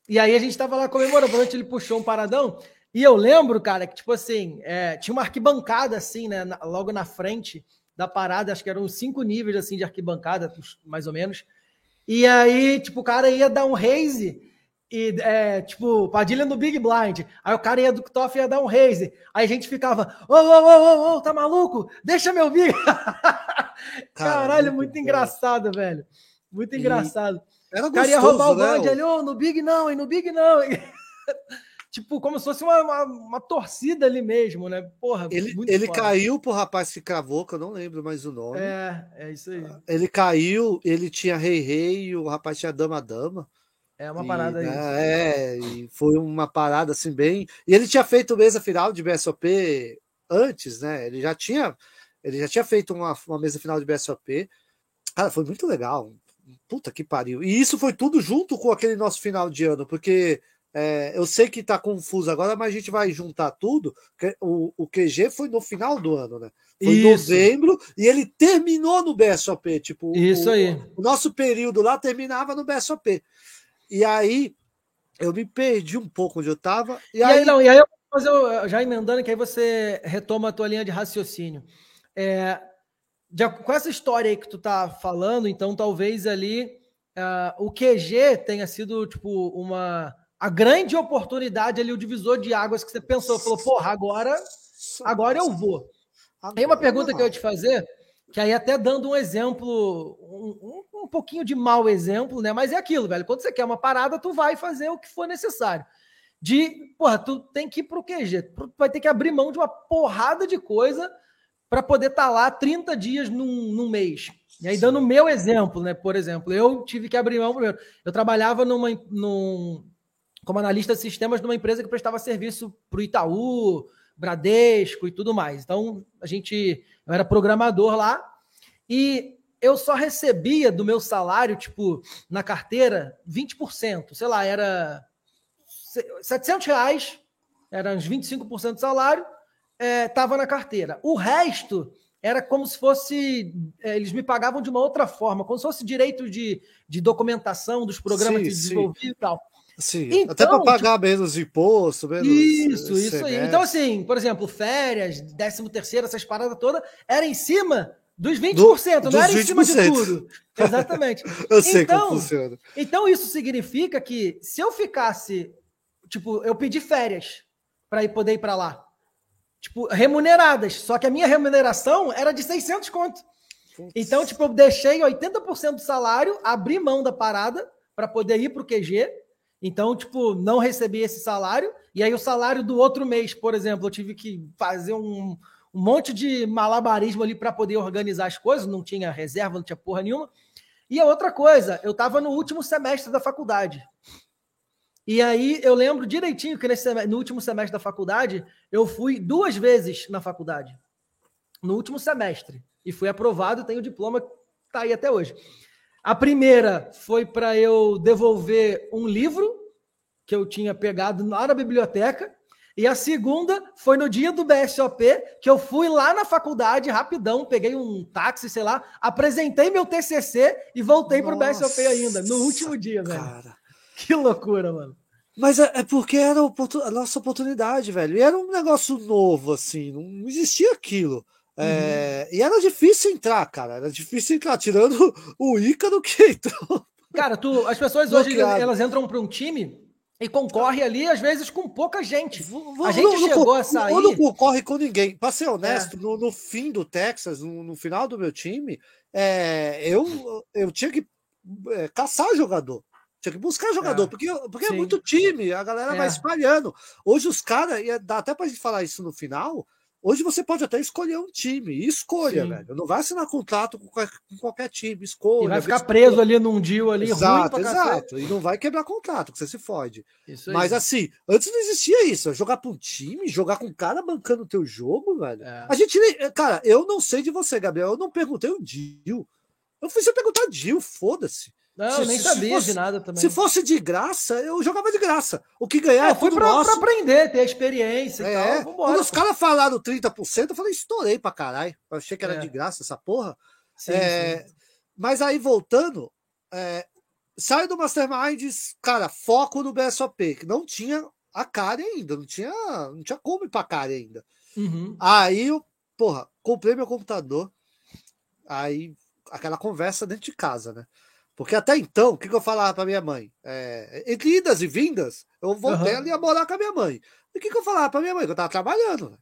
E aí a gente tava lá comemorando, durante ele puxou um paradão. E eu lembro, cara, que tipo assim, é, tinha uma arquibancada assim, né, na, logo na frente da parada, acho que eram cinco níveis assim de arquibancada, mais ou menos. E aí, tipo, o cara ia dar um raise e é, tipo, Padilha no Big Blind. Aí o cara ia do Toff ia dar um raise. Aí a gente ficava, ô, ô, ô, ô, tá maluco? Deixa meu Big. [laughs] Caralho, muito, muito engraçado, velho. Muito engraçado. Era gostoso, o cara ia roubar o né? ali, oh, no Big não, e no Big não. [laughs] tipo, como se fosse uma, uma, uma, torcida ali mesmo, né? Porra, ele, ele caiu pro rapaz que cravou, que eu não lembro mais o nome. É, é isso aí. Ele caiu, ele tinha rei rei e o rapaz tinha dama dama. É uma parada aí. Né, é, e foi uma parada assim bem. E ele tinha feito mesa final de BSOP antes, né? Ele já tinha, ele já tinha feito uma, uma mesa final de BSOP. Cara, foi muito legal. Puta que pariu. E isso foi tudo junto com aquele nosso final de ano, porque é, eu sei que tá confuso agora, mas a gente vai juntar tudo. O, o QG foi no final do ano, né? Foi em novembro e ele terminou no BSOP. Tipo, isso o, aí. O nosso período lá terminava no BSOP. E aí eu me perdi um pouco onde eu tava. E, e aí, aí, não, e aí eu, mas eu já emendando que aí você retoma a tua linha de raciocínio. É, de, com essa história aí que tu tá falando, então talvez ali uh, o QG tenha sido tipo uma a grande oportunidade ali, o divisor de águas que você pensou, falou, porra, agora, agora eu vou. Aí uma pergunta que eu ia te fazer, que aí até dando um exemplo, um, um, um pouquinho de mau exemplo, né? Mas é aquilo, velho. Quando você quer uma parada, tu vai fazer o que for necessário. De, porra, tu tem que ir pro QG, tu vai ter que abrir mão de uma porrada de coisa para poder estar tá lá 30 dias num, num mês. E aí, dando o meu exemplo, né? Por exemplo, eu tive que abrir mão primeiro. Eu trabalhava numa, num, como analista de sistemas numa empresa que prestava serviço para o Itaú, Bradesco e tudo mais. Então, a gente, eu era programador lá e eu só recebia do meu salário, tipo, na carteira, 20%. Sei lá, era 700 reais, era uns 25% do salário, estava é, na carteira. O resto era como se fosse. É, eles me pagavam de uma outra forma, como se fosse direito de, de documentação dos programas sim, que desenvolvi e tal. Sim, então, até para pagar tipo, menos imposto, menos. Isso, isso aí. Então, assim, por exemplo, férias, 13 terceiro, essas paradas todas, era em cima dos 20%, Do, não era 20%. em cima de tudo. Exatamente. [laughs] eu sei então, como funciona. Então, isso significa que se eu ficasse, tipo, eu pedi férias para ir poder ir para lá tipo, remuneradas. Só que a minha remuneração era de 600 conto. Putz. Então, tipo, eu deixei 80% do salário, abri mão da parada para poder ir para o QG. Então, tipo, não recebi esse salário. E aí, o salário do outro mês, por exemplo, eu tive que fazer um, um monte de malabarismo ali para poder organizar as coisas. Não tinha reserva, não tinha porra nenhuma. E a outra coisa, eu estava no último semestre da faculdade. E aí eu lembro direitinho que nesse, no último semestre da faculdade, eu fui duas vezes na faculdade. No último semestre. E fui aprovado, tenho o diploma, tá aí até hoje. A primeira foi para eu devolver um livro que eu tinha pegado lá na biblioteca. E a segunda foi no dia do BSOP, que eu fui lá na faculdade rapidão, peguei um táxi, sei lá, apresentei meu TCC e voltei para o BSOP ainda, no último dia, velho. Cara. [laughs] Que loucura, mano. Mas é, é porque era a nossa oportunidade, velho. E era um negócio novo, assim, não existia aquilo. É, uhum. E era difícil entrar, cara. Era difícil entrar, tirando [laughs] o Ícaro que entrou. Cara, tu, as pessoas [laughs] hoje elas entram para um time e concorre ali, às vezes, com pouca gente. A gente não, chegou não, a sair. Eu não concorre com ninguém. Para ser honesto, é. no, no, fim do Texas, no, no final do meu time, é, eu, eu tinha que é, caçar jogador. Tinha que buscar jogador, é. porque, porque é muito time, a galera é. vai espalhando. Hoje os caras, e dá até pra gente falar isso no final, hoje você pode até escolher um time, escolha, Sim. velho. Não vai assinar contrato com qualquer, com qualquer time, escolha. E vai ficar preso ali num deal ali exato, ruim Exato, e não vai quebrar contrato, que você se fode. Mas assim, antes não existia isso, jogar pra um time, jogar com um cara bancando o teu jogo, velho. É. A gente, cara, eu não sei de você, Gabriel, eu não perguntei o deal. Eu fui você perguntar deal, foda-se. Não, se, nem sabia fosse, de nada também. Se fosse de graça, eu jogava de graça. O que ganhar é, foi pra, nosso. pra aprender, ter experiência é, e tal. Vambora, Quando os caras falaram 30%, eu falei, estourei pra caralho. Eu achei que era é. de graça essa porra. Sim, é, sim. Mas aí, voltando, é, sai do Masterminds, cara, foco no BSOP, que não tinha a cara ainda, não tinha, não tinha como ir pra cara ainda. Uhum. Aí eu, porra, comprei meu computador, aí aquela conversa dentro de casa, né? Porque até então, o que, que eu falava para minha mãe? É, entre idas e vindas, eu voltei uhum. ali a morar com a minha mãe. E o que, que eu falava para minha mãe? Que eu estava trabalhando.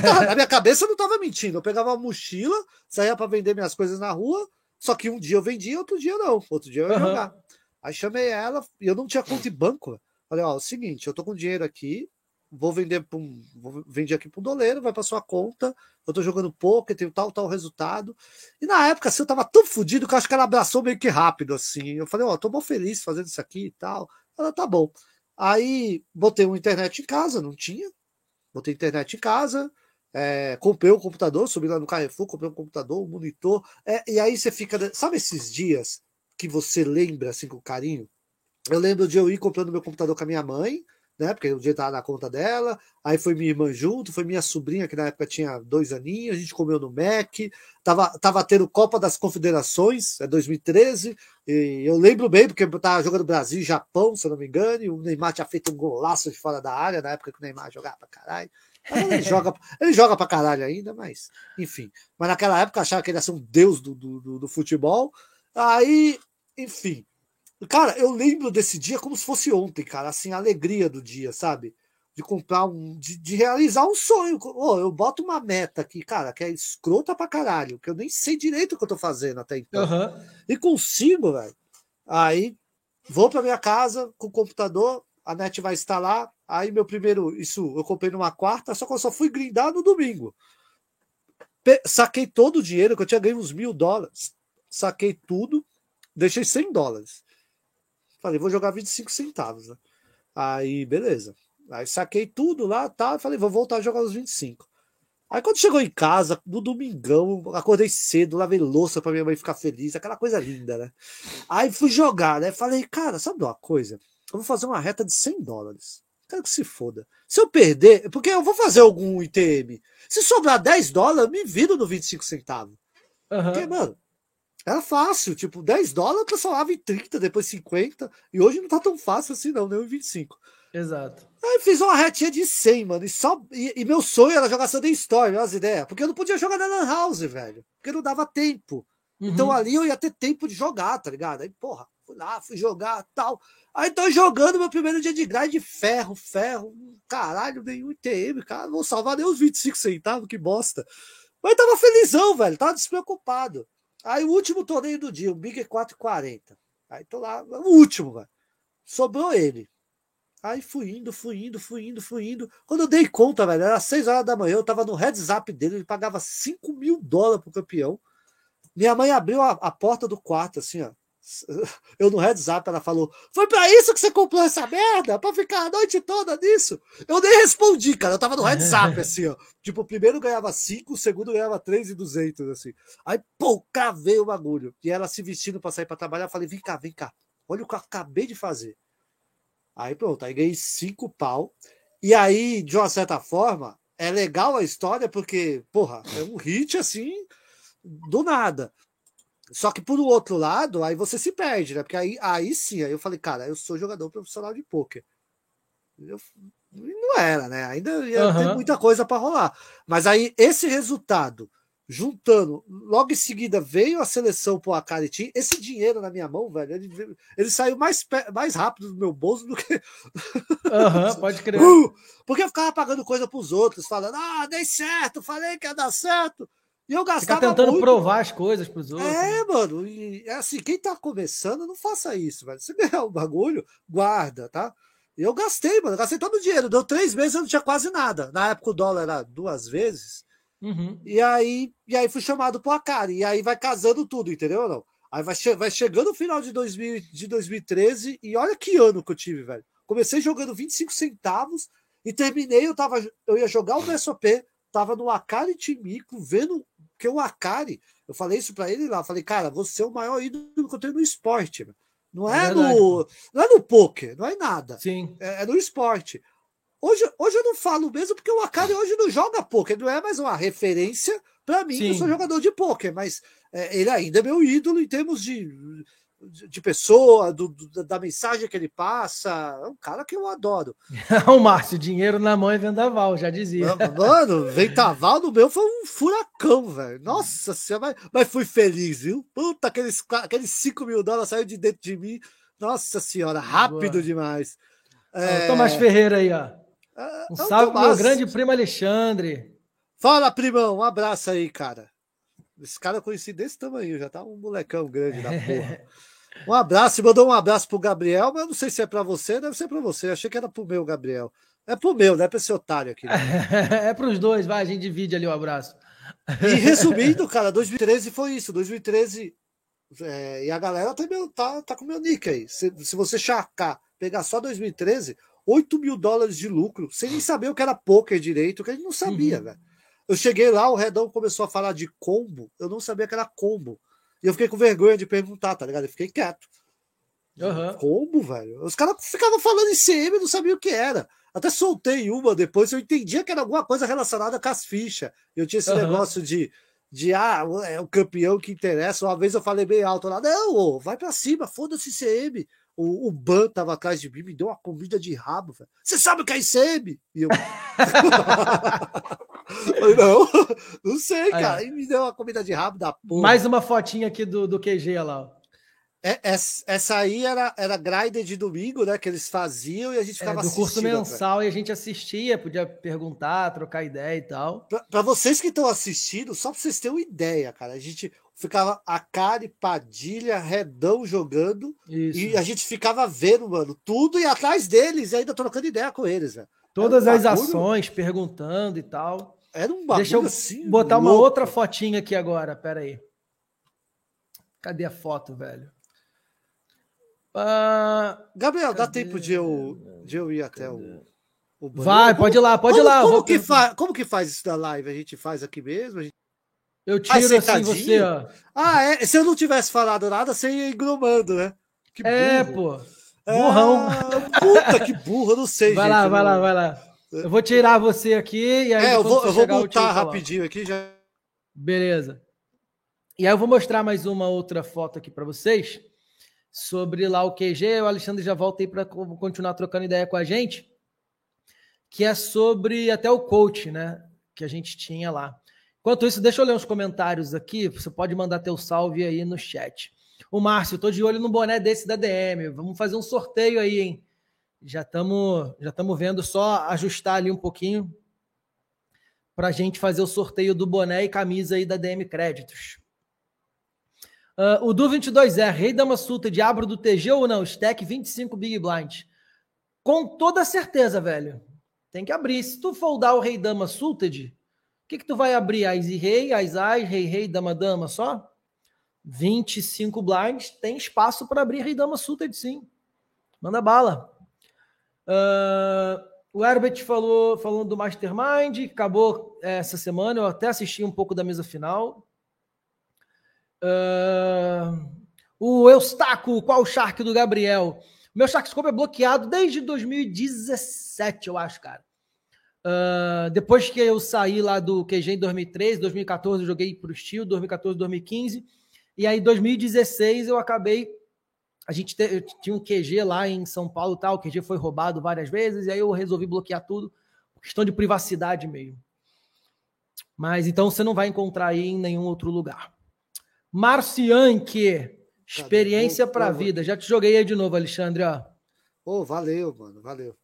Tava, [laughs] na minha cabeça eu não estava mentindo. Eu pegava uma mochila, saía para vender minhas coisas na rua, só que um dia eu vendia, outro dia não. Outro dia eu ia uhum. jogar. Aí chamei ela e eu não tinha conta de banco. Falei, ó, é o seguinte, eu tô com dinheiro aqui, vou vender para um, vou vender aqui para um doleiro, vai para sua conta. Eu tô jogando poker, tenho tal, tal resultado. E na época, assim, eu tava tão fodido que eu acho que ela abraçou meio que rápido, assim. Eu falei, ó, oh, tô bom feliz fazendo isso aqui e tal. Ela, tá bom. Aí botei uma internet em casa, não tinha. Botei internet em casa, É, comprei um computador, subi lá no Carrefour, comprei um computador, um monitor. É, e aí você fica. Sabe esses dias que você lembra assim com carinho? Eu lembro de eu ir comprando meu computador com a minha mãe, né? Porque o dia estava na conta dela. Aí foi minha irmã junto, foi minha sobrinha, que na época tinha dois aninhos, a gente comeu no Mac. Tava, tava tendo Copa das Confederações, é 2013. E eu lembro bem, porque eu tava jogando Brasil e Japão, se eu não me engano, e o Neymar tinha feito um golaço de fora da área, na época que o Neymar jogava pra caralho. Ele [laughs] joga, ele joga pra caralho ainda, mas enfim. Mas naquela época achava que ele ia ser um deus do, do, do futebol. Aí, enfim. Cara, eu lembro desse dia como se fosse ontem, cara. Assim, a alegria do dia, sabe? De comprar um. De, de realizar um sonho. Oh, eu boto uma meta aqui, cara, que é escrota pra caralho, que eu nem sei direito o que eu tô fazendo até então. Uhum. E consigo, velho. Aí vou pra minha casa com o computador, a net vai instalar. Aí meu primeiro. Isso eu comprei numa quarta, só que eu só fui grindar no domingo. Saquei todo o dinheiro, que eu tinha ganho uns mil dólares. Saquei tudo, deixei 100 dólares. Falei, vou jogar 25 centavos. Né? Aí, beleza. Aí saquei tudo lá, tá? Falei, vou voltar a jogar os 25. Aí quando chegou em casa, no domingão, acordei cedo, lavei louça pra minha mãe ficar feliz, aquela coisa linda, né? Aí fui jogar, né? Falei, cara, sabe uma coisa? Eu vou fazer uma reta de 100 dólares. Quero que se foda. Se eu perder, porque eu vou fazer algum ITM. Se sobrar 10 dólares, me viro no 25 centavos. Uhum. Porque, mano, era fácil, tipo, 10 dólares transformava em 30, depois 50, e hoje não tá tão fácil assim não, nem em 25. Exato. Aí fiz uma retinha de 100, mano, e, só, e, e meu sonho era jogar Sunday Story, as ideias, porque eu não podia jogar na Lan House, velho, porque não dava tempo. Uhum. Então ali eu ia ter tempo de jogar, tá ligado? Aí, porra, fui lá, fui jogar tal. Aí tô jogando meu primeiro dia de grind, ferro, ferro, caralho, nenhum ITM, cara, não vou salvar nem os 25 centavos, que bosta. Mas tava felizão, velho, tava despreocupado. Aí o último torneio do dia, o Big 440. Aí tô lá, o último, velho. Sobrou ele. Aí fui indo, fui indo, fui indo, fui indo. Quando eu dei conta, velho, era 6 horas da manhã, eu tava no heads up dele, ele pagava 5 mil dólares pro campeão. Minha mãe abriu a, a porta do quarto, assim, ó. [laughs] Eu no up, ela falou: Foi para isso que você comprou essa merda? Pra ficar a noite toda nisso? Eu nem respondi, cara. Eu tava no up, [laughs] assim, ó. Tipo, o primeiro ganhava 5, o segundo ganhava 3,200, assim. Aí, pô, cravei o bagulho. E ela se vestindo pra sair pra trabalhar. Eu falei: Vem cá, vem cá. Olha o que eu acabei de fazer. Aí pronto, aí ganhei 5 pau. E aí, de uma certa forma, é legal a história, porque, porra, é um hit assim, do nada. Só que por outro lado, aí você se perde, né? Porque aí, aí sim, aí eu falei, cara, eu sou jogador profissional de pôquer. Eu, não era, né? Ainda ia uhum. ter muita coisa para rolar. Mas aí esse resultado, juntando, logo em seguida veio a seleção pro Akari Team, esse dinheiro na minha mão, velho, ele, ele saiu mais, mais rápido do meu bolso do que. Uhum, [laughs] pode crer. Uh, porque eu ficava pagando coisa pros outros, falando, ah, dei certo, falei que ia dar certo. E eu gastava. Fica tentando muito. provar as coisas pros outros. É, né? mano. E é assim, quem tá começando, não faça isso, velho. Se ganhar o um bagulho, guarda, tá? E eu gastei, mano. gastei todo o dinheiro. Deu três meses, eu não tinha quase nada. Na época o dólar era duas vezes. Uhum. E aí, e aí fui chamado pro Acari. E aí vai casando tudo, entendeu? Não? Aí vai, che vai chegando o final de, 2000, de 2013 e olha que ano que eu tive, velho. Comecei jogando 25 centavos e terminei, eu tava eu ia jogar o BSOP, tava no Akari Timico, vendo que o Akari, eu falei isso para ele lá, falei, cara, você é o maior ídolo que eu tenho no esporte. Não é, é no, não é no poker, não é nada. Sim. É, é, no esporte. Hoje, hoje eu não falo mesmo porque o Akari hoje não joga poker, não é mais uma referência para mim, Sim. eu sou jogador de poker, mas é, ele ainda é meu ídolo em termos de de pessoa, do, do, da mensagem que ele passa. É um cara que eu adoro. [laughs] o Márcio, dinheiro na mão é vendaval, já dizia. Mano, vendaval no meu foi um furacão, velho. Nossa senhora, mas, mas fui feliz, viu? Puta, aqueles, aqueles 5 mil dólares saiu de dentro de mim. Nossa senhora, rápido Boa. demais. É... O Tomás Ferreira aí, ó. É, um é salve pro meu grande primo Alexandre. Fala, primão, um abraço aí, cara. Esse cara eu conheci desse tamanho, já tá um molecão grande da [laughs] porra. Um abraço, mandou um abraço pro Gabriel, mas eu não sei se é para você, deve ser para você. Eu achei que era pro meu, Gabriel. É pro meu, não é para esse otário aqui. Né? [laughs] é pros dois, vai, a gente divide ali o abraço. E resumindo, [laughs] cara, 2013 foi isso. 2013. É, e a galera também tá, tá com meu nick aí. Se, se você chacar, pegar só 2013, 8 mil dólares de lucro, sem nem saber o que era poker direito, que a gente não sabia, uhum. velho. Eu cheguei lá, o Redão começou a falar de combo, eu não sabia que era combo. E eu fiquei com vergonha de perguntar, tá ligado? Eu fiquei quieto. Uhum. Combo, velho? Os caras ficavam falando em CM e não sabiam o que era. Até soltei uma depois, eu entendia que era alguma coisa relacionada com as fichas. Eu tinha esse uhum. negócio de, de, ah, é o campeão que interessa. Uma vez eu falei bem alto lá, não, ô, vai pra cima, foda-se CM. O, o Ban tava atrás de mim, me deu uma comida de rabo. Velho. Você sabe o que é ICM? E eu. [laughs] não, não sei, cara. Aí me deu uma comida de rabo da porra. Mais uma fotinha aqui do, do QG lá. É, essa aí era, era grinder de domingo, né? Que eles faziam e a gente é, ficava é, do curso mensal e a gente assistia, podia perguntar, trocar ideia e tal. Para vocês que estão assistindo, só para vocês terem uma ideia, cara, a gente ficava a Cari, Padilha, Redão jogando Isso. e a gente ficava vendo, mano, tudo e atrás deles e ainda trocando ideia com eles, né? Todas um as ações, perguntando e tal. Era um bagulho Deixa eu assim, botar louco. uma outra fotinha aqui agora, pera aí. Cadê a foto, velho? Uh, Gabriel, Cadê? dá tempo de eu, de eu ir até o, o Vai, pode ir lá, pode como, ir lá. Como que, faz, como que faz isso da live? A gente faz aqui mesmo? Eu tiro ah, assim você, ó. Ah, é? Se eu não tivesse falado nada, você ia engrumando, né? Que é, pô. Burrão. É, puta, que burro, eu não sei, vai gente. Lá, vai lá, vai lá. Eu vou tirar você aqui e aí. É, eu vou, eu vou botar rapidinho aqui já. Beleza. E aí eu vou mostrar mais uma outra foto aqui para vocês sobre lá o QG. O Alexandre já volta aí para continuar trocando ideia com a gente, que é sobre até o coach, né? Que a gente tinha lá. Enquanto isso, deixa eu ler uns comentários aqui. Você pode mandar teu salve aí no chat. O Márcio, tô de olho no boné desse da DM. Vamos fazer um sorteio aí, hein? Já estamos já estamos vendo só ajustar ali um pouquinho para a gente fazer o sorteio do boné e camisa aí da DM Créditos. Uh, o Du 22 é Rei Dama Suta, Diabo do TG ou não? Stack 25 Big Blind. Com toda certeza, velho. Tem que abrir. Se tu foldar o Rei Dama Sulted, que, que tu vai abrir? Ais e Rei, Ais Ais, Rei Rei, Dama Dama só? 25 blinds, tem espaço para abrir Rei Dama Sulted, sim. Manda bala. Uh, o Herbert falou falando do Mastermind, acabou é, essa semana. Eu até assisti um pouco da mesa final. Uh, o Eustaco, qual o Shark do Gabriel? Meu Shark Scope é bloqueado desde 2017, eu acho, cara. Uh, depois que eu saí lá do QG em 2013, 2014 eu joguei pro Steel, 2014, 2015. E aí, 2016, eu acabei. A gente te, tinha um QG lá em São Paulo tal, o QG foi roubado várias vezes, e aí eu resolvi bloquear tudo, questão de privacidade mesmo. Mas então você não vai encontrar aí em nenhum outro lugar. Marcianque, experiência para a vida. Já te joguei aí de novo, Alexandre. Ó. Oh, valeu, mano, valeu.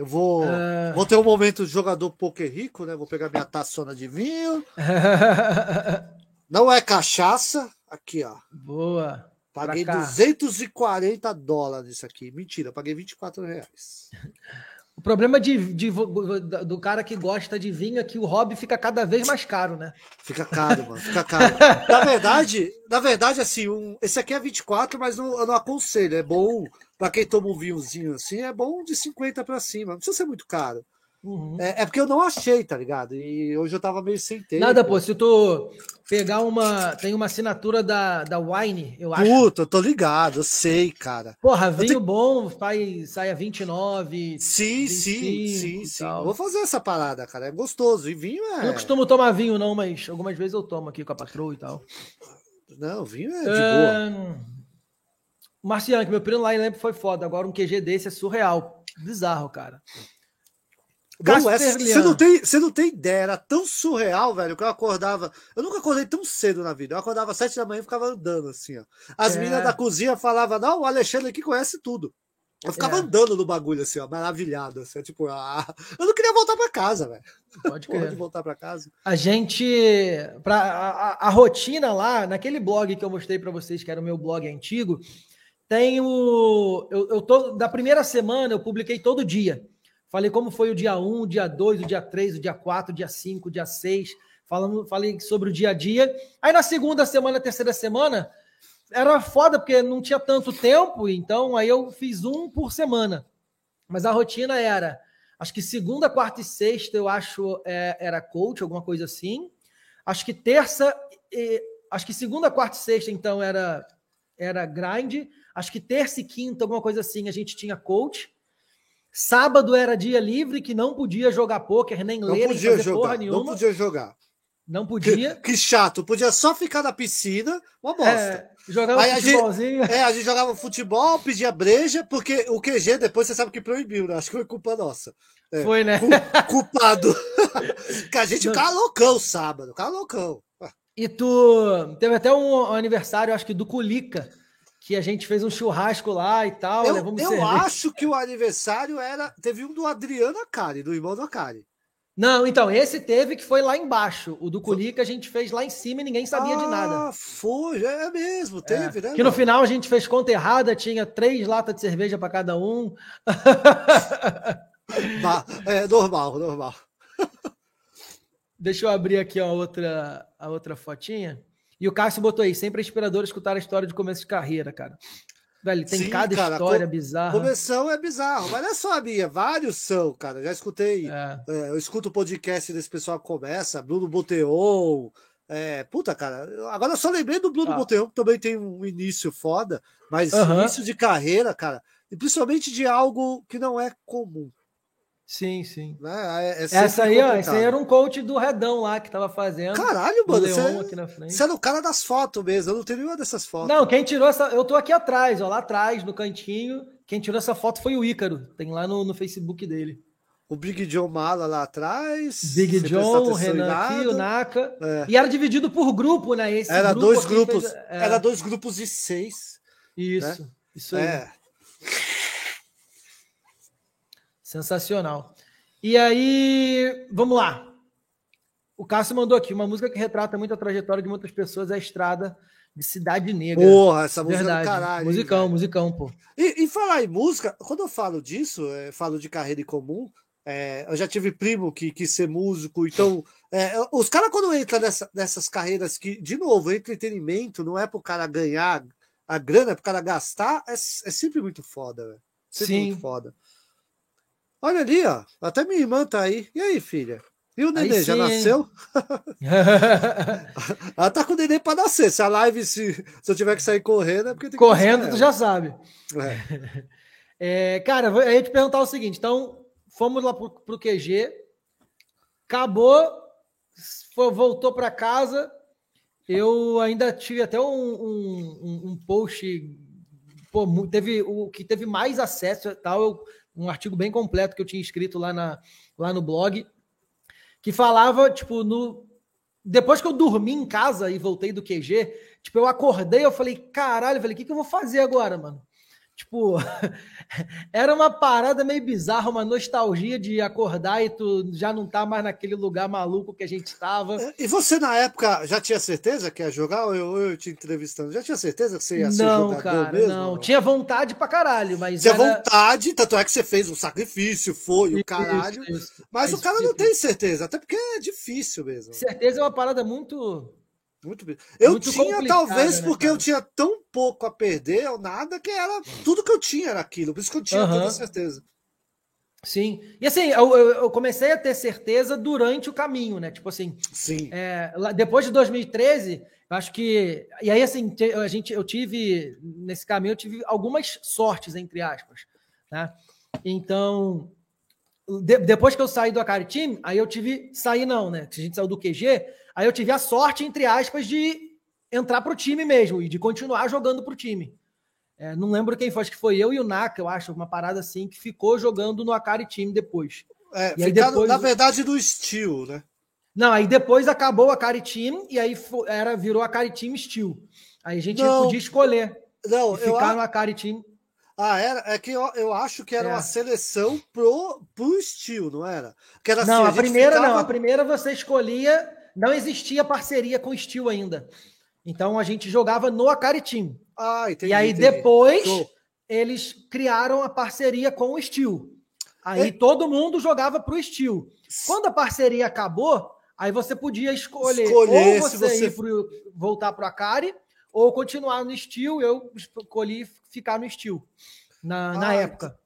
Eu vou, uh... vou ter um momento de jogador poker rico, né? Vou pegar minha taçona de vinho. [laughs] Não é cachaça. Aqui, ó. Boa. Paguei 240 dólares nisso aqui. Mentira, paguei 24 reais. [laughs] O problema de, de, do cara que gosta de vinho é que o hobby fica cada vez mais caro, né? Fica caro, mano. Fica caro. na verdade, na verdade, assim, um, esse aqui é 24, mas não, eu não aconselho. É bom, para quem toma um vinhozinho assim, é bom de 50 para cima. Não precisa ser muito caro. Uhum. É, é, porque eu não achei, tá ligado? E hoje eu tava meio sem tempo. Nada, pô. Se tu pegar uma. Tem uma assinatura da, da Wine, eu acho. Puta, eu tô ligado, eu sei, cara. Porra, vinho tenho... bom, faz, sai a 29. Sim, sim, sim, sim. Vou fazer essa parada, cara. É gostoso. E vinho é. Eu não costumo tomar vinho, não, mas algumas vezes eu tomo aqui com a patroa e tal. Não, vinho é de é... boa. Marciano, que meu primo lá em lembro foi foda. Agora um QG desse é surreal. Bizarro, cara. Essa, você, não tem, você não tem ideia, era tão surreal, velho, que eu acordava. Eu nunca acordei tão cedo na vida. Eu acordava às sete da manhã e ficava andando assim, ó. As é. meninas da cozinha falavam, não, o Alexandre aqui conhece tudo. Eu ficava é. andando no bagulho, assim, ó, maravilhado. Assim, tipo, ah, eu não queria voltar para casa, velho. Pode [laughs] querer. voltar para casa. A gente. Pra, a, a, rotina lá, naquele blog que eu mostrei para vocês, que era o meu blog antigo, tem o. Eu, eu tô. Da primeira semana eu publiquei todo dia. Falei como foi o dia 1, o dia 2, o dia 3, o dia 4, o dia 5, o dia 6. Falando, falei sobre o dia a dia. Aí na segunda semana, terceira semana, era foda porque não tinha tanto tempo, então aí eu fiz um por semana. Mas a rotina era Acho que segunda, quarta e sexta eu acho é, era coach, alguma coisa assim. Acho que terça, e, acho que segunda, quarta e sexta então era era grind. Acho que terça e quinta, alguma coisa assim, a gente tinha coach. Sábado era dia livre que não podia jogar poker, nem não ler, nem jogar, porra nenhuma. Não podia jogar. Não podia. Que, que, chato. Podia só ficar na piscina, uma bosta. É, jogava Aí futebolzinho. A gente, é, a gente jogava futebol, pedia breja, porque o QG depois você sabe que proibiu, né? Acho que foi culpa nossa. É, foi, né? Culpado. [laughs] que a gente ficava loucão sábado, ficava loucão. E tu teve até um aniversário, acho que do Culica, que a gente fez um churrasco lá e tal. Eu, eu acho que o aniversário era. Teve um do Adriano Acari, do irmão do Acari. Não, então, esse teve que foi lá embaixo. O do Culica a gente fez lá em cima e ninguém sabia ah, de nada. Ah, foi, é mesmo, teve, é. né? Que no final a gente fez conta errada, tinha três latas de cerveja para cada um. [laughs] é normal, normal. Deixa eu abrir aqui a outra, a outra fotinha. E o Cássio botou aí, sempre é inspirador escutar a história de começo de carreira, cara. Velho, tem Sim, cada cara, história com, bizarra. Começão é bizarro, mas não é só a minha, vários são, cara. Já escutei, é. É, eu escuto o podcast desse pessoal que começa, Bruno Boteon. É, puta, cara, agora eu só lembrei do Bruno ah. Boteon, que também tem um início foda, mas uhum. início de carreira, cara, e principalmente de algo que não é comum. Sim, sim. Né? É, é essa aí, ó, esse aí era um coach do Redão lá que tava fazendo. Caralho, mano. Você, é você era o cara das fotos mesmo. Eu não tenho nenhuma dessas fotos. Não, quem tirou essa. Eu tô aqui atrás, ó, lá atrás, no cantinho. Quem tirou essa foto foi o Ícaro. Tem lá no, no Facebook dele. O Big John Mala lá atrás. Big John, o Renan aqui, o Naka. É. E era dividido por grupo, né? Esse era grupo dois grupos. Fez, é... Era dois grupos de seis. Isso, né? isso aí. É. Sensacional. E aí, vamos lá. O Cássio mandou aqui uma música que retrata muito a trajetória de muitas pessoas, é a Estrada de Cidade Negra. Porra, essa música Verdade. é do caralho. Musicão, hein, musicão, pô. E, e, falar em música, quando eu falo disso, é, falo de carreira em comum, é, eu já tive primo que quis ser músico, então é, os caras quando entram nessa, nessas carreiras que, de novo, entretenimento, não é pro cara ganhar a grana, é pro cara gastar, é, é sempre muito foda, velho. Sempre Sim. muito foda. Olha ali, ó. Até minha irmã tá aí. E aí, filha? E o nenê, já nasceu? [laughs] Ela tá com o nenê para nascer. Se a live, se, se eu tiver que sair correndo, é porque tem Correndo, tu já sabe. É. [laughs] é, cara, eu ia te perguntar o seguinte: então, fomos lá pro, pro QG, acabou, foi, voltou para casa. Eu ainda tive até um, um, um post. Pô, teve o que teve mais acesso e tal. Eu um artigo bem completo que eu tinha escrito lá, na, lá no blog, que falava, tipo, no. Depois que eu dormi em casa e voltei do QG, tipo, eu acordei, eu falei, caralho, eu falei, o que, que eu vou fazer agora, mano? Tipo, [laughs] era uma parada meio bizarra, uma nostalgia de acordar e tu já não tá mais naquele lugar maluco que a gente estava. E você, na época, já tinha certeza que ia jogar? Ou eu, eu te entrevistando, já tinha certeza que você ia ser não, jogador cara, mesmo? Não, tinha vontade pra caralho, mas. Tinha era... vontade, tanto é que você fez um sacrifício, foi isso, o caralho. Isso, mas isso, o cara não tem certeza, até porque é difícil mesmo. Certeza é uma parada muito muito Eu Muito tinha, talvez, né, porque eu tinha tão pouco a perder ou nada, que era tudo que eu tinha era aquilo. Por isso que eu tinha uhum. toda certeza. Sim. E assim, eu, eu, comecei a ter certeza durante o caminho, né? Tipo assim. Sim. É, depois de 2013, eu acho que. E aí, assim, a gente, eu tive. Nesse caminho, eu tive algumas sortes, entre aspas. Né? Então. De, depois que eu saí do Akari Team, aí eu tive. Sair não, né? A gente saiu do QG Aí eu tive a sorte, entre aspas, de entrar para o time mesmo e de continuar jogando para o time. É, não lembro quem foi, acho que foi eu e o Naka, eu acho, uma parada assim, que ficou jogando no Akari Team depois. É, e aí depois... na verdade, do Steel, né? Não, aí depois acabou o Akari Team e aí era, virou Akari Team Steel. Aí a gente não, podia escolher não, ficar eu... no Akari Team. Ah, era, é que eu, eu acho que era é. uma seleção pro, pro Steel, não era? Que era não, assim, a, a primeira ficava... não, a primeira você escolhia não existia parceria com o Steel ainda. Então a gente jogava no Akari Team. Ah, entendi, e aí entendi. depois eles criaram a parceria com o Steel. Aí é. todo mundo jogava para o Steel. Quando a parceria acabou, aí você podia escolher, escolher ou você, você... Ir pro, voltar para o Akari ou continuar no Steel. Eu escolhi ficar no Steel na, ah, na época.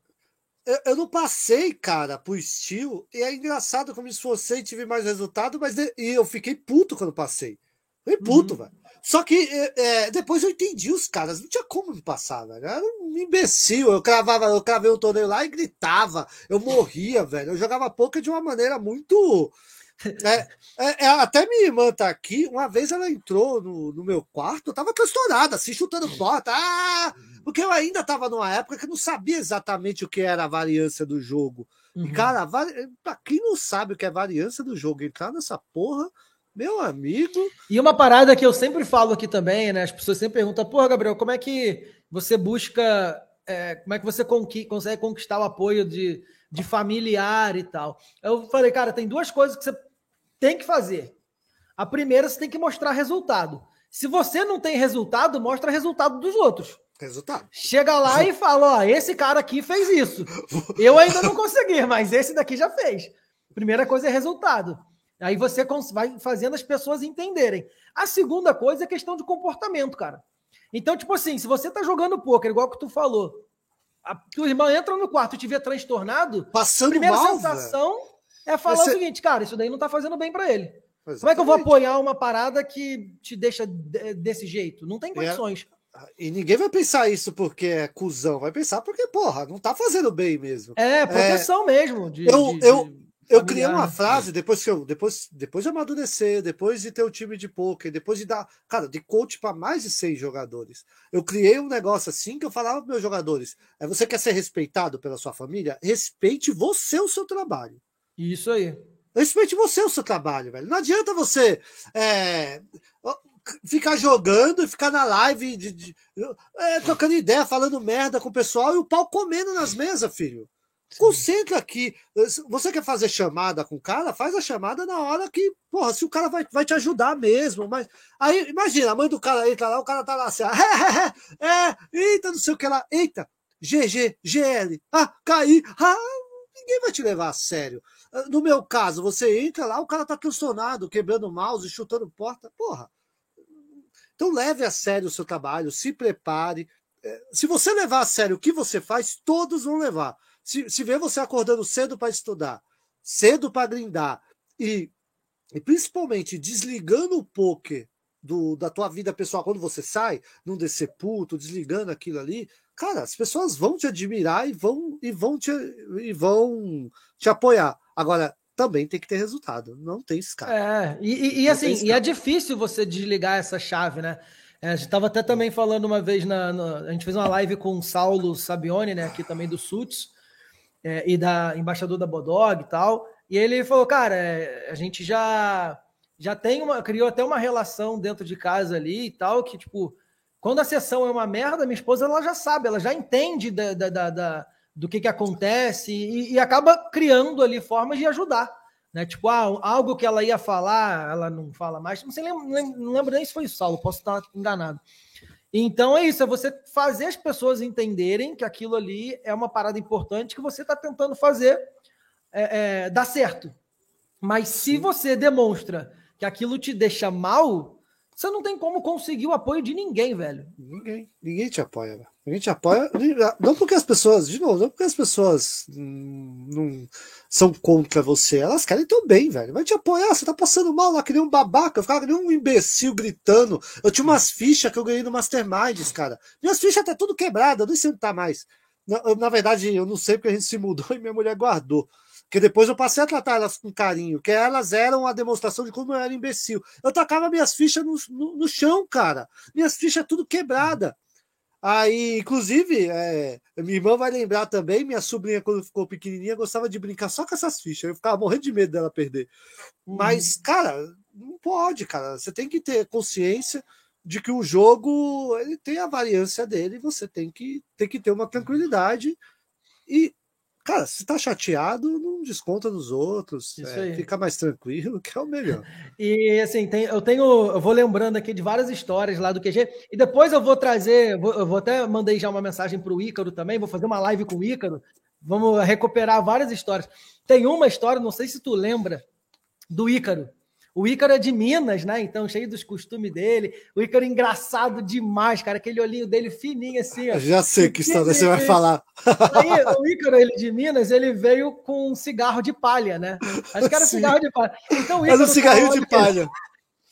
eu, eu, não passei, cara, pro estilo. E é engraçado como me esforcei e tive mais resultado, mas de, e eu fiquei puto quando passei. Fiquei puto, uhum. velho. Só que é, é, depois eu entendi os caras, não tinha como me passar, velho. Eu era um imbecil. Eu cravava, eu cravei um torneio lá e gritava. Eu morria, velho. Eu jogava poker de uma maneira muito. É, é, é, até minha irmã tá aqui. Uma vez ela entrou no, no meu quarto, eu tava transtornada, assim, chutando porta. Ah! Porque eu ainda tava numa época que eu não sabia exatamente o que era a variância do jogo. Uhum. Cara, pra quem não sabe o que é variância do jogo, entrar nessa porra meu amigo. E uma parada que eu sempre falo aqui também, né? As pessoas sempre perguntam, porra, Gabriel, como é que você busca. É, como é que você conqui consegue conquistar o apoio de, de familiar e tal? Eu falei, cara, tem duas coisas que você tem que fazer. A primeira, você tem que mostrar resultado. Se você não tem resultado, mostra resultado dos outros. Resultado. Chega lá e fala: ó, esse cara aqui fez isso. Eu ainda não consegui, mas esse daqui já fez. Primeira coisa é resultado. Aí você vai fazendo as pessoas entenderem. A segunda coisa é questão de comportamento, cara. Então, tipo assim, se você tá jogando poker, igual que tu falou, a tua irmã entra no quarto e te vê transtornado, passando a primeira mal, sensação véio. é falar você... o seguinte, cara, isso daí não tá fazendo bem para ele. Exatamente. Como é que eu vou apoiar uma parada que te deixa desse jeito? Não tem é. condições. E ninguém vai pensar isso porque é cuzão, vai pensar porque, porra, não tá fazendo bem mesmo. É, proteção é... mesmo. De, eu, de, eu, eu criei uma frase depois que eu depois, depois de amadurecer, depois de ter o um time de poker, depois de dar, cara, de coach para mais de seis jogadores. Eu criei um negócio assim que eu falava para meus jogadores: é você quer ser respeitado pela sua família? Respeite você o seu trabalho. Isso aí. Respeite você o seu trabalho, velho. Não adianta você é, ficar jogando e ficar na live de, de, é, trocando ideia, falando merda com o pessoal e o pau comendo nas mesas, filho. Concentra aqui. Você quer fazer chamada com o cara? Faz a chamada na hora que, porra, se o cara vai, vai te ajudar mesmo. Mas aí, imagina, a mãe do cara entra lá, o cara tá lá assim, [laughs] é, é, eita, não sei o que lá, eita, GG, GL, ah, caí, ah, ninguém vai te levar a sério. No meu caso, você entra lá, o cara tá transtornado, quebrando mouse, chutando porta, porra. Então leve a sério o seu trabalho, se prepare. É, se você levar a sério o que você faz, todos vão levar. Se, se vê você acordando cedo para estudar, cedo para grindar e, e principalmente desligando o poker do, da tua vida pessoal quando você sai, não descer puto, desligando aquilo ali, cara, as pessoas vão te admirar e vão e vão te, e vão te apoiar. Agora, também tem que ter resultado, não tem escape. É, e, e, e assim, e é difícil você desligar essa chave, né? É, a gente estava até também falando uma vez na, na, A gente fez uma live com o Saulo Sabione, né? Aqui também do Suits é, e da embaixador da Bodog e tal. E ele falou, cara, é, a gente já já tem uma criou até uma relação dentro de casa ali e tal que tipo quando a sessão é uma merda, minha esposa ela já sabe, ela já entende da, da, da, da do que que acontece e, e, acaba criando ali formas de ajudar, né? Tipo, ah, algo que ela ia falar, ela não fala mais. Não sei, lembro, não lembro nem se foi o Saulo, posso estar enganado. Então é isso, é você fazer as pessoas entenderem que aquilo ali é uma parada importante que você está tentando fazer é, é, dar certo. Mas se você demonstra que aquilo te deixa mal, você não tem como conseguir o apoio de ninguém, velho. Ninguém. Ninguém te apoia, velho. Ninguém te apoia. Não porque as pessoas, de novo, não porque as pessoas não são contra você. Elas querem teu bem, velho. Vai te apoiar. Você tá passando mal lá, que nem um babaca. Eu ficava que nem um imbecil gritando. Eu tinha umas fichas que eu ganhei no Masterminds, cara. Minhas fichas tá tudo quebrada. Eu nem sei onde tá mais. Na, na verdade, eu não sei porque a gente se mudou [laughs] e minha mulher guardou. Que depois eu passei a tratar elas com carinho, que elas eram a demonstração de como eu era imbecil. Eu tacava minhas fichas no, no, no chão, cara. Minhas fichas tudo quebrada. Aí, inclusive, é, minha irmã vai lembrar também, minha sobrinha, quando ficou pequenininha, gostava de brincar só com essas fichas. Eu ficava morrendo de medo dela perder. Uhum. Mas, cara, não pode, cara. Você tem que ter consciência de que o jogo ele tem a variância dele, você tem que, tem que ter uma tranquilidade e Cara, se tá chateado, não desconta nos outros. É, fica mais tranquilo, que é o melhor. [laughs] e assim, tem, eu tenho. Eu vou lembrando aqui de várias histórias lá do QG. E depois eu vou trazer. Vou, eu vou até mandei já uma mensagem para o Ícaro também. Vou fazer uma live com o Ícaro. Vamos recuperar várias histórias. Tem uma história, não sei se tu lembra, do Ícaro. O Ícaro é de Minas, né? Então, cheio dos costumes dele. O Ícaro é engraçado demais, cara. Aquele olhinho dele fininho assim. Ó. Já sei que história você vai falar. Aí, o Ícaro, ele de Minas, ele veio com um cigarro de palha, né? Acho que era Sim. cigarro de palha. Então, o Ícaro era um cigarrinho de palha.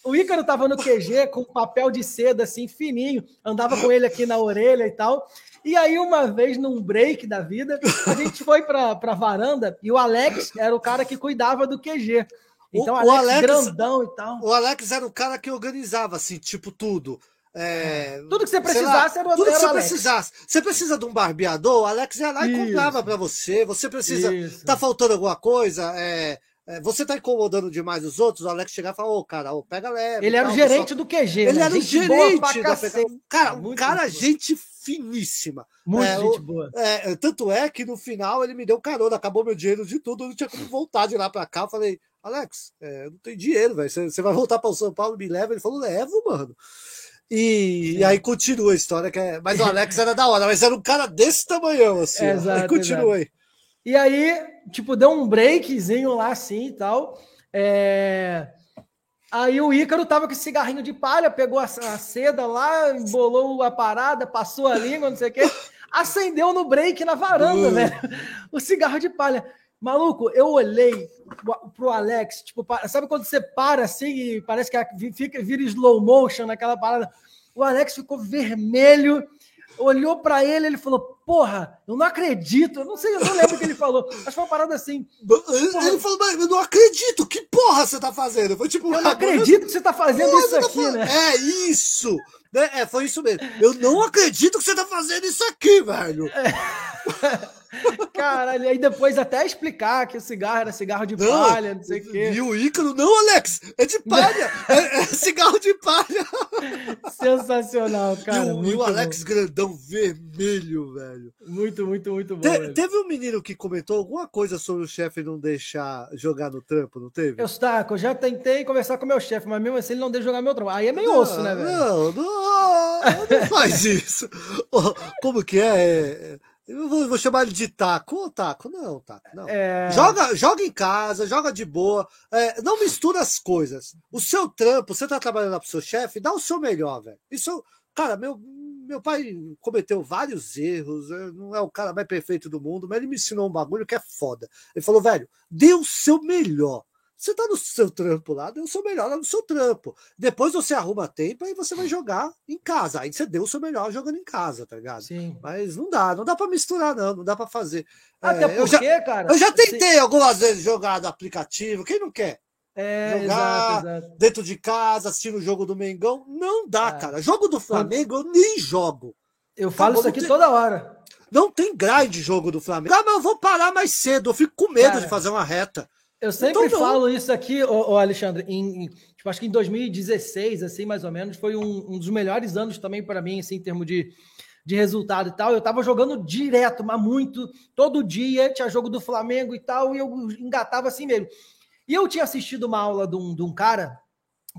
O Ícaro tava no QG com papel de seda assim, fininho. Andava com ele aqui na orelha e tal. E aí, uma vez, num break da vida, a gente foi pra, pra varanda e o Alex era o cara que cuidava do QG. Então, o, Alex, o Alex grandão e tal. O Alex era o cara que organizava, assim, tipo, tudo. É, tudo que você precisasse lá, era Tudo que você Alex. precisasse. Você precisa de um barbeador, o Alex ia lá e Isso. comprava para você. Você precisa. Isso. Tá faltando alguma coisa? É, é, você tá incomodando demais os outros, o Alex chegar e falar, ô, oh, cara, oh, pega leve. Ele era o gerente só... do QG. Ele né? era o gerente da Cara, um cara, gente finíssima. Muito é, gente boa. É, tanto é que no final ele me deu carona, acabou meu dinheiro de tudo, eu não tinha como voltar de lá para cá. Eu falei, Alex, é, não tem dinheiro, velho. Você vai voltar para o São Paulo, me leva? Ele falou, levo, mano. E, e, aí continua a história, que é... mas o Alex era da hora, mas era um cara desse tamanhão, assim. Exato, aí continua aí. E aí, tipo, deu um breakzinho lá assim e tal. É... Aí o Ícaro tava com cigarrinho de palha, pegou a, a, seda lá, embolou a parada, passou a língua, não sei o quê, acendeu no break na varanda, velho. O cigarro de palha. Maluco, eu olhei pro Alex, tipo, sabe quando você para assim e parece que fica, vira slow motion naquela parada? O Alex ficou vermelho, olhou para ele, ele falou: Porra, eu não acredito. Eu não sei, eu não lembro o que ele falou. Acho que foi uma parada assim. Porra. Ele falou: Mas eu não acredito. Que porra você tá fazendo? Foi tipo. Eu não acredito que você tá fazendo porra, isso tá aqui, tá... né? É isso. É, foi isso mesmo. Eu não acredito que você tá fazendo isso aqui, velho. É. [laughs] Caralho, aí depois até explicar que o cigarro era cigarro de não, palha, não sei o quê. E o Ícaro, não, Alex, é de palha, é, é, [laughs] cigarro de palha. Sensacional, cara. E o, e o Alex bom. grandão vermelho, velho. Muito, muito, muito bom. Te, teve um menino que comentou alguma coisa sobre o chefe não deixar jogar no trampo, não teve? Eu, Staco, eu já tentei conversar com o meu chefe, mas mesmo assim ele não deixa jogar meu trampo. Aí é meio não, osso, né, velho? Não, não, não faz isso. [laughs] Como que é? é eu vou, vou, chamar ele de taco. Ô, taco, não, taco, não. É... Joga, joga em casa, joga de boa. É, não mistura as coisas. O seu trampo, você tá trabalhando lá pro seu chefe, dá o seu melhor, velho. Isso, cara, meu, meu pai cometeu vários erros, é, não é o cara mais perfeito do mundo, mas ele me ensinou um bagulho que é foda. Ele falou, velho, dê o seu melhor. Você tá no seu trampo lá, deu o seu melhor lá no seu trampo. Depois você arruma tempo e você vai jogar em casa. Aí você deu o seu melhor jogando em casa, tá ligado? Sim. Mas não dá, não dá para misturar, não, não dá para fazer. Até é, porque, eu já, cara. Eu já tentei assim... algumas vezes jogar no aplicativo, quem não quer? É, jogar exato, exato. dentro de casa, assistindo o jogo do Mengão. Não dá, é. cara. Jogo do Flamengo eu nem jogo. Eu falo isso aqui tem... toda hora. Não tem grind jogo do Flamengo. Ah, mas eu vou parar mais cedo. Eu fico com medo cara, de fazer uma reta. Eu sempre então, falo isso aqui, ô, ô Alexandre, em, em, tipo, acho que em 2016, assim, mais ou menos, foi um, um dos melhores anos também para mim, assim, em termos de, de resultado e tal. Eu tava jogando direto, mas muito, todo dia tinha jogo do Flamengo e tal, e eu engatava assim mesmo. E eu tinha assistido uma aula de um, de um cara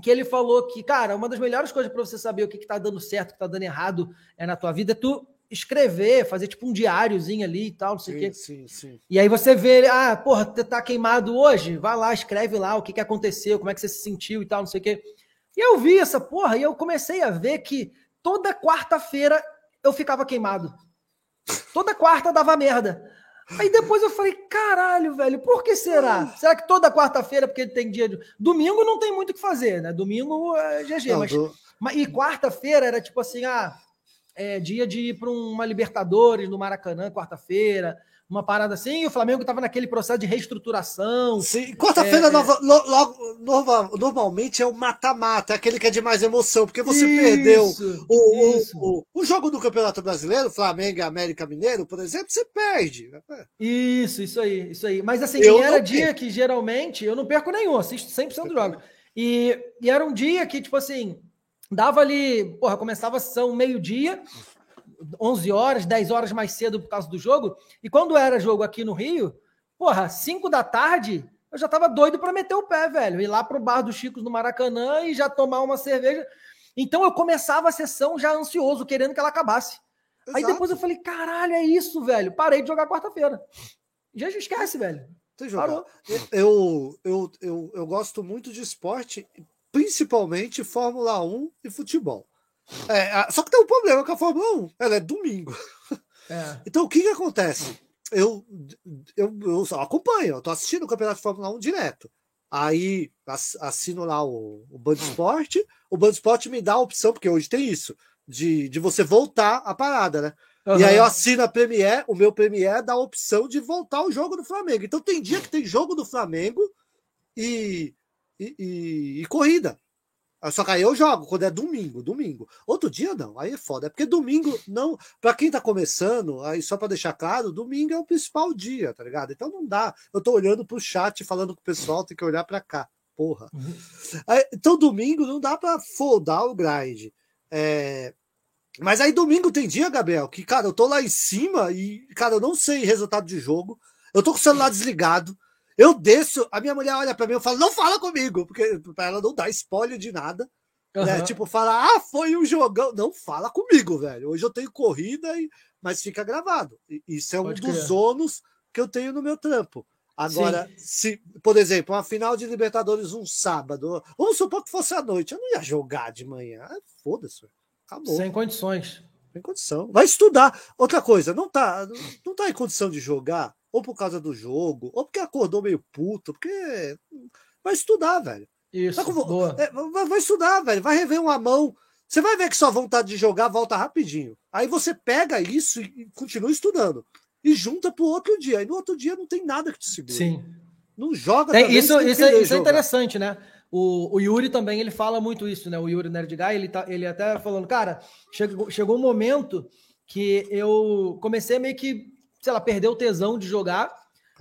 que ele falou que, cara, uma das melhores coisas para você saber o que, que tá dando certo, o que tá dando errado é na tua vida, é tu escrever, fazer tipo um diáriozinho ali e tal, não sei o quê. Sim, sim. E aí você vê, ah, porra, tá queimado hoje? Vai lá, escreve lá o que, que aconteceu, como é que você se sentiu e tal, não sei o quê. E eu vi essa porra e eu comecei a ver que toda quarta-feira eu ficava queimado. Toda quarta dava merda. Aí depois eu falei, caralho, velho, por que será? Será que toda quarta-feira, porque tem dia de. Domingo não tem muito o que fazer, né? Domingo é GG, não, mas. Do... mas... E quarta-feira era tipo assim, ah, é, dia de ir para uma Libertadores no Maracanã, quarta-feira, uma parada assim, e o Flamengo estava naquele processo de reestruturação. Sim, quarta-feira é, é. normalmente é o mata-mata, é aquele que é de mais emoção, porque você isso, perdeu o, isso. O, o, o, jogo do Campeonato Brasileiro, Flamengo e América Mineiro, por exemplo, você perde. Isso, isso aí, isso aí. Mas assim, era dia que geralmente eu não perco nenhum, assisto 100% do jogo. E, e era um dia que, tipo assim, dava ali, porra, começava a sessão meio-dia, 11 horas, 10 horas mais cedo por causa do jogo. E quando era jogo aqui no Rio, porra, 5 da tarde, eu já tava doido para meter o pé, velho. Ir lá pro bar dos Chicos no Maracanã e já tomar uma cerveja. Então eu começava a sessão já ansioso, querendo que ela acabasse. Exato. Aí depois eu falei, caralho, é isso, velho. Parei de jogar quarta-feira. Já esquece, velho. Jogar. Eu, eu, eu, eu gosto muito de esporte, principalmente Fórmula 1 e futebol. É, só que tem um problema com a Fórmula 1, ela é domingo. É. [laughs] Então o que, que acontece? Eu, eu, eu só acompanho, eu tô assistindo o Campeonato de Fórmula 1 direto. Aí assino lá o, o Band Sport, o Band Sport me dá a opção, porque hoje tem isso, de, de você voltar a parada, né? Uhum. E aí eu assino a Premiere, o meu Premiere dá a opção de voltar o jogo do Flamengo. Então tem dia que tem jogo do Flamengo e, e, e, e corrida. Só que aí eu jogo quando é domingo, domingo. Outro dia não, aí é foda. É porque domingo não. Para quem tá começando, aí só para deixar claro, domingo é o principal dia, tá ligado? Então não dá. Eu tô olhando pro chat, falando com o pessoal, tem que olhar para cá. Porra. Uhum. Aí, então domingo não dá para foldar o grind. É, mas aí domingo tem dia, Gabriel, que, cara, eu tô lá em cima e, cara, eu não sei resultado de jogo. Eu tô com o celular desligado. Eu desço, a minha mulher olha para mim e fala, não fala comigo, porque para ela não dar spoiler de nada. Uhum. Né? Tipo, fala, ah, foi um jogão. Não fala comigo, velho. Hoje eu tenho corrida, e... mas fica gravado. Isso é um Pode dos criar. ônus que eu tenho no meu trampo. Agora, Sim. se, por exemplo, uma final de Libertadores um sábado, vamos supor que fosse à noite, eu não ia jogar de manhã. Foda-se, acabou. Sem condições. Sem condição. Vai estudar. Outra coisa, não tá, não tá em condição de jogar, ou por causa do jogo, ou porque acordou meio puto, porque vai estudar, velho. Isso, vai, boa. É, vai, estudar, velho. Vai rever uma mão. Você vai ver que sua vontade de jogar volta rapidinho. Aí você pega isso e continua estudando. E junta pro outro dia. E no outro dia não tem nada que te segure. Sim. Não joga tem, Isso, isso, é, isso é interessante, né? O, o, Yuri também ele fala muito isso, né? O Yuri Nerd Guy, ele, tá, ele até falando, cara, chegou, chegou um momento que eu comecei a meio que sei lá, perdeu o tesão de jogar.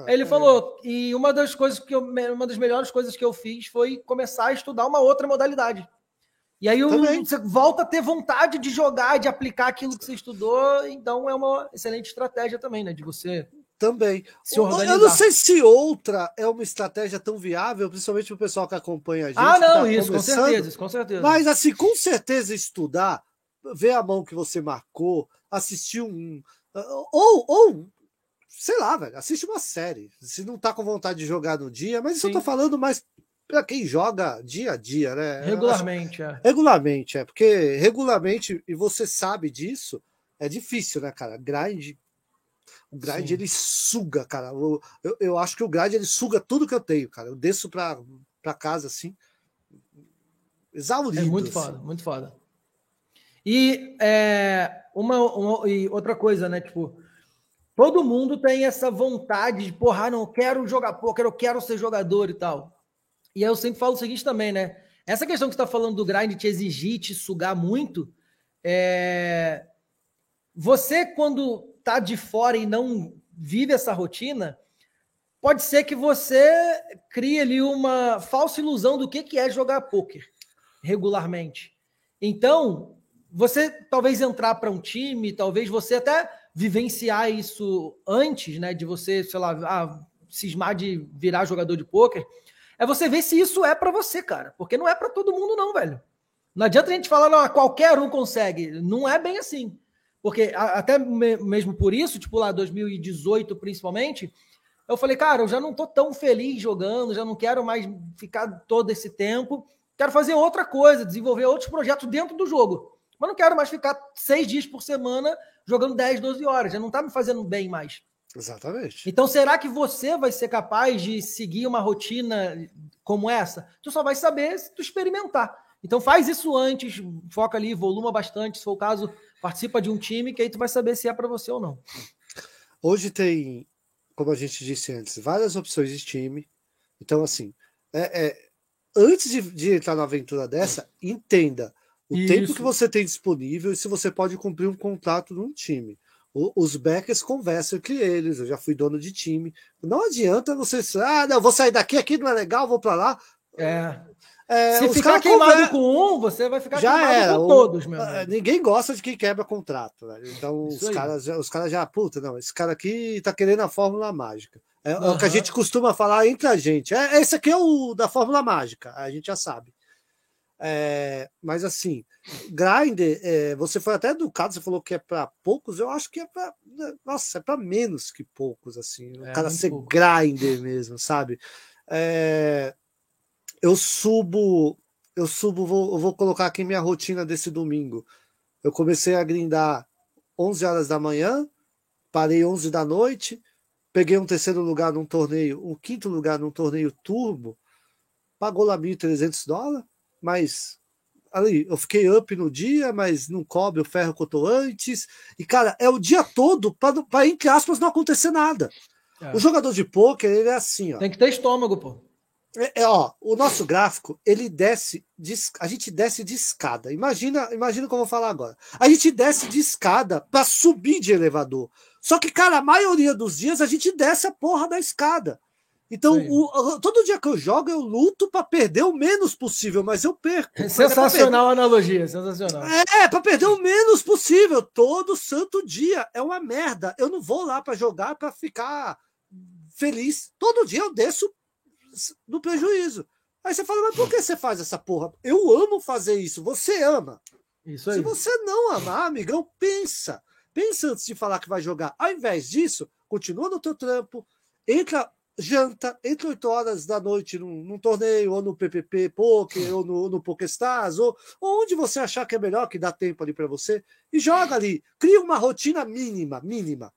ele falou, e uma das coisas que eu, uma das melhores coisas que eu fiz foi começar a estudar uma outra modalidade. E aí você volta a ter vontade de jogar, de aplicar aquilo que você estudou, então é uma excelente estratégia também, né? De você também. Se organizar. Eu não sei se outra é uma estratégia tão viável, principalmente para o pessoal que acompanha a gente. Ah, não, tá isso, com certeza, com certeza. Mas assim, com certeza estudar, ver a mão que você marcou, assistir um. Ou, ou sei lá, velho, assiste uma série. Se não tá com vontade de jogar no dia, mas isso Sim. eu tô falando mais para quem joga dia a dia, né? Regularmente, é. Regularmente, é. Porque regularmente, e você sabe disso, é difícil, né, cara? Grind. O grind Sim. ele suga, cara. Eu, eu, eu, acho que o grind ele suga tudo que eu tenho, cara. Eu desço pra, pra casa assim. Exaurido. É muito assim. foda, muito foda. E é, uma, uma, e outra coisa, né? Tipo, Todo mundo tem essa vontade de, porra, não quero jogar poker, eu quero ser jogador e tal. E aí eu sempre falo o seguinte também, né? Essa questão que você está falando do grind te exigir, te sugar muito, é... você, quando tá de fora e não vive essa rotina, pode ser que você crie ali uma falsa ilusão do que, que é jogar poker regularmente. Então, você talvez entrar para um time, talvez você até vivenciar isso antes, né, de você, sei lá, ah, cismar de virar jogador de pôquer, é você ver se isso é para você, cara. Porque não é para todo mundo, não, velho. Não adianta a gente falar, não, qualquer um consegue. Não é bem assim. Porque até mesmo por isso, tipo lá 2018 principalmente, eu falei, cara, eu já não tô tão feliz jogando, já não quero mais ficar todo esse tempo. Quero fazer outra coisa, desenvolver outros projetos dentro do jogo. Mas não quero mais ficar seis dias por semana jogando 10, 12 horas. Já não está me fazendo bem mais. Exatamente. Então, será que você vai ser capaz de seguir uma rotina como essa? Tu só vai saber se tu experimentar. Então, faz isso antes, foca ali, voluma bastante. Se for o caso, participa de um time, que aí tu vai saber se é para você ou não. Hoje tem, como a gente disse antes, várias opções de time. Então, assim, é, é antes de, de entrar na aventura dessa, entenda o Isso. tempo que você tem disponível e se você pode cumprir um contrato num time. O, os backers conversam entre eles, eu já fui dono de time. Não adianta você, ah, não, vou sair daqui, aqui não é legal, vou para lá. É. É, Se ficar queimado conver... com um, você vai ficar já queimado era. com todos, meu amigo. Ninguém gosta de quem quebra contrato. Velho. Então os caras, os caras já, puta, não, esse cara aqui tá querendo a fórmula mágica. É, uhum. é o que a gente costuma falar entre a gente. É, esse aqui é o da fórmula mágica, a gente já sabe. É, mas assim, grinder, é, você foi até educado, você falou que é para poucos, eu acho que é para. Né, nossa, é para menos que poucos, assim. O é, cara ser pouco. grinder mesmo, sabe? É, eu subo, eu subo, vou, eu vou colocar aqui minha rotina desse domingo. Eu comecei a grindar 11 horas da manhã, parei 11 da noite, peguei um terceiro lugar num torneio, um quinto lugar num torneio turbo, pagou lá 1.300 dólares mas ali, eu fiquei up no dia, mas não cobre o ferro que eu tô antes. E, cara, é o dia todo para, entre aspas, não acontecer nada. É. O jogador de pôquer, ele é assim, ó. Tem que ter estômago, pô. É, é, ó, o nosso gráfico, ele desce, de, a gente desce de escada. Imagina, imagina o que eu vou falar agora. A gente desce de escada para subir de elevador. Só que, cara, a maioria dos dias a gente desce a porra da escada. Então, o, todo dia que eu jogo, eu luto para perder o menos possível, mas eu perco. É sensacional a analogia, sensacional. É, para perder o menos possível, todo santo dia. É uma merda. Eu não vou lá para jogar para ficar feliz. Todo dia eu desço no prejuízo. Aí você fala, mas por que você faz essa porra? Eu amo fazer isso. Você ama. Isso aí. Se você não amar, amigão, pensa. Pensa antes de falar que vai jogar. Ao invés disso, continua no teu trampo, entra janta entre 8 horas da noite num, num torneio, ou no PPP Poker, ou no, no PokerStars, ou, ou onde você achar que é melhor, que dá tempo ali para você, e joga ali. Cria uma rotina mínima, mínima.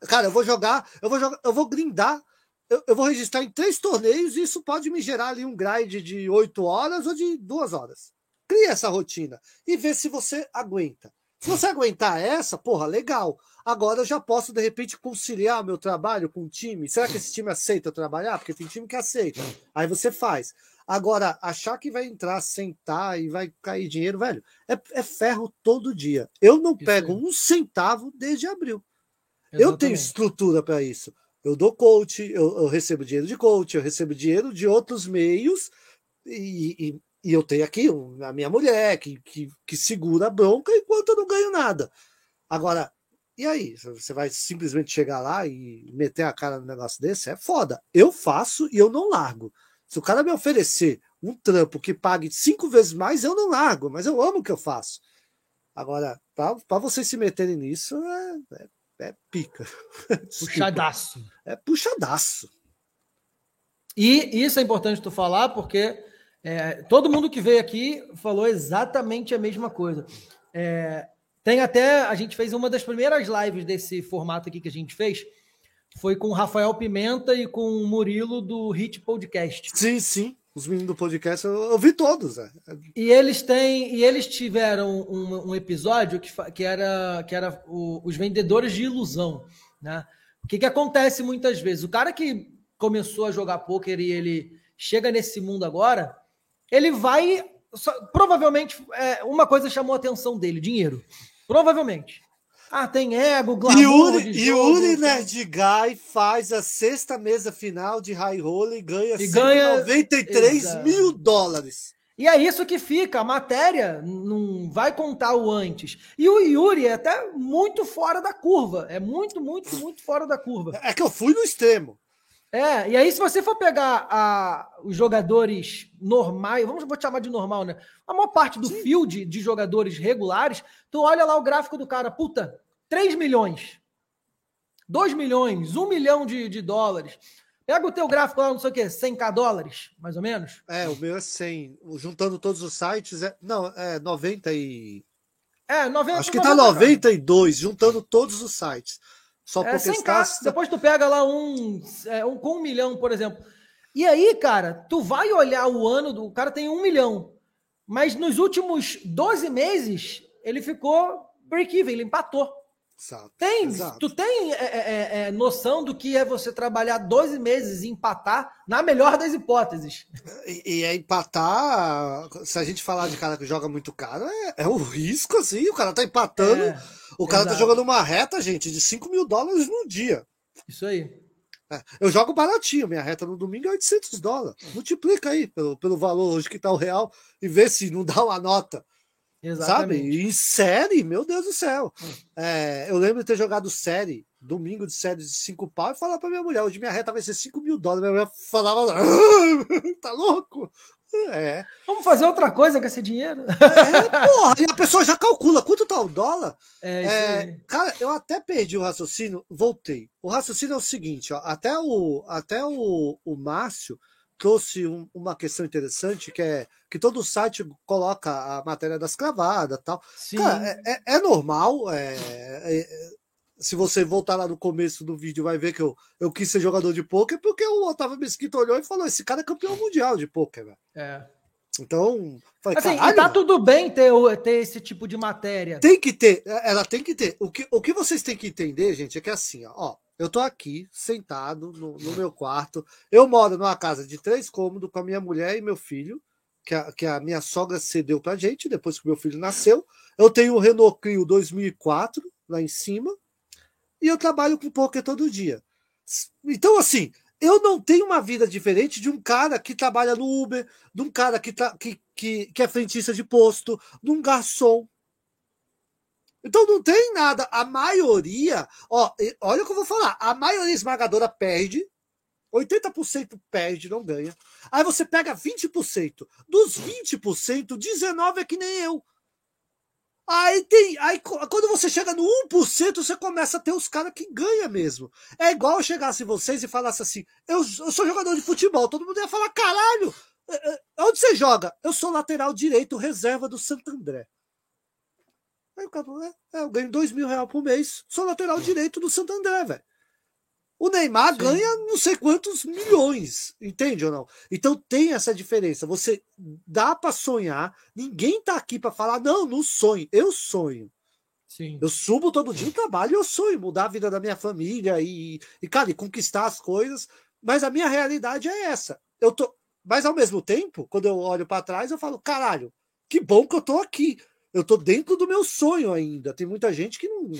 Cara, eu vou jogar, eu vou jogar, eu vou grindar, eu, eu vou registrar em três torneios, e isso pode me gerar ali um grind de 8 horas ou de 2 horas. Cria essa rotina e vê se você aguenta. Se você aguentar essa, porra, legal. Agora eu já posso, de repente, conciliar meu trabalho com o time. Será que esse time aceita trabalhar? Porque tem time que aceita. Aí você faz. Agora, achar que vai entrar, sentar e vai cair dinheiro, velho, é, é ferro todo dia. Eu não isso pego um centavo desde abril. Exatamente. Eu tenho estrutura para isso. Eu dou coach, eu, eu, recebo dinheiro de coach, eu recebo dinheiro de outros meios e, e e eu tenho aqui a minha mulher que, que, que segura a bronca enquanto eu não ganho nada. Agora, e aí? Você vai simplesmente chegar lá e meter a cara no negócio desse? É foda. Eu faço e eu não largo. Se o cara me oferecer um trampo que pague cinco vezes mais, eu não largo, mas eu amo o que eu faço. Agora, para vocês se meterem nisso, é, é, é pica. [laughs] Puxadaço. É puxadaço. E isso é importante tu falar, porque é, todo mundo que veio aqui falou exatamente a mesma coisa. É, tem até. A gente fez uma das primeiras lives desse formato aqui que a gente fez. Foi com o Rafael Pimenta e com o Murilo do Hit Podcast. Sim, sim. Os meninos do podcast, eu, eu vi todos. É. E eles têm. E eles tiveram um, um episódio que, que era, que era o, os vendedores de ilusão. Né? O que, que acontece muitas vezes? O cara que começou a jogar pôquer e ele chega nesse mundo agora, ele vai. Provavelmente, é, uma coisa chamou a atenção dele: dinheiro. Provavelmente. Ah, tem ego, glamour. E Yuri Nerd Guy faz a sexta mesa final de High Roller e ganha, e ganha 93 Exato. mil dólares. E é isso que fica, a matéria não vai contar o antes. E o Yuri é até muito fora da curva. É muito, muito, muito fora da curva. É que eu fui no extremo. É, e aí se você for pegar a, os jogadores normais, vamos vou chamar de normal, né? A maior parte do Sim. field de jogadores regulares, tu olha lá o gráfico do cara, puta, 3 milhões, 2 milhões, 1 milhão de, de dólares. Pega o teu gráfico lá, não sei o quê, 100k dólares, mais ou menos? É, o meu é 100. Juntando todos os sites, é, não, é 90 e... É, 90 Acho que 90, tá 92, cara. juntando todos os sites. Só é, porque está... Depois tu pega lá um, é, um com um milhão, por exemplo. E aí, cara, tu vai olhar o ano do o cara tem um milhão, mas nos últimos 12 meses ele ficou break-even, ele empatou. Exato, tem, exato. Tu tem é, é, é, é noção do que é você trabalhar 12 meses e empatar na melhor das hipóteses. E, e é empatar, se a gente falar de cara que joga muito caro, é, é o risco, assim, o cara tá empatando. É, o cara tá exato. tá jogando uma reta, gente, de 5 mil dólares no dia. Isso aí. eu jogo baratinho, minha reta no domingo é 800 dólares. Multiplica aí pelo, pelo valor hoje que tá o real e vê se não dá uma nota. Exatamente. Sabe? em série, meu Deus do céu. É, eu lembro de ter jogado série, domingo de série de 5 pau, e falar pra minha mulher: hoje minha reta vai ser 5 mil dólares. Minha mulher falava: [laughs] tá louco? É. Vamos fazer outra coisa com esse dinheiro? É, porra, e a pessoa já calcula quanto tá o dólar. É, é, cara, eu até perdi o raciocínio, voltei. O raciocínio é o seguinte, ó, até o, até o, o Márcio trouxe um, uma questão interessante, que é que todo site coloca a matéria das cravadas tal. Sim. Cara, é, é, é normal, é, é, se você voltar lá no começo do vídeo, vai ver que eu, eu quis ser jogador de pôquer, porque o Otávio Mesquita olhou e falou: esse cara é campeão mundial de pôquer, velho. É. Então, falei, assim, e tá tudo bem ter, ter esse tipo de matéria. Tem que ter, ela tem que ter. O que, o que vocês têm que entender, gente, é que assim, ó, eu tô aqui, sentado no, no, meu quarto. Eu moro numa casa de três cômodos com a minha mulher e meu filho, que a, que a minha sogra cedeu pra gente depois que meu filho nasceu. Eu tenho o Renault Clio 2004 lá em cima e eu trabalho com poker todo dia. Então, assim, eu não tenho uma vida diferente de um cara que trabalha no Uber, de um cara que, que, que, que é frentista de posto, de um garçom. Então não tem nada. A maioria, ó, olha o que eu vou falar. A maioria esmagadora perde, 80% perde, não ganha. Aí você pega 20%. Dos 20%, 19 é que nem eu. Aí tem. Aí quando você chega no 1%, você começa a ter os caras que ganham mesmo. É igual chegasse vocês e falasse assim: eu, eu sou jogador de futebol. Todo mundo ia falar: caralho, é, é, onde você joga? Eu sou lateral direito, reserva do Santo André. Aí o cara falou: é, é, eu ganho dois mil reais por mês, sou lateral direito do Santo André, velho. O Neymar Sim. ganha não sei quantos milhões, entende ou não? Então tem essa diferença. Você dá para sonhar, ninguém tá aqui para falar, não, não sonho, eu sonho. Sim. Eu subo todo dia, trabalho, eu sonho mudar a vida da minha família e, e, cara, e conquistar as coisas. Mas a minha realidade é essa. Eu tô, mas ao mesmo tempo, quando eu olho para trás, eu falo, caralho, que bom que eu tô aqui. Eu tô dentro do meu sonho ainda. Tem muita gente que não,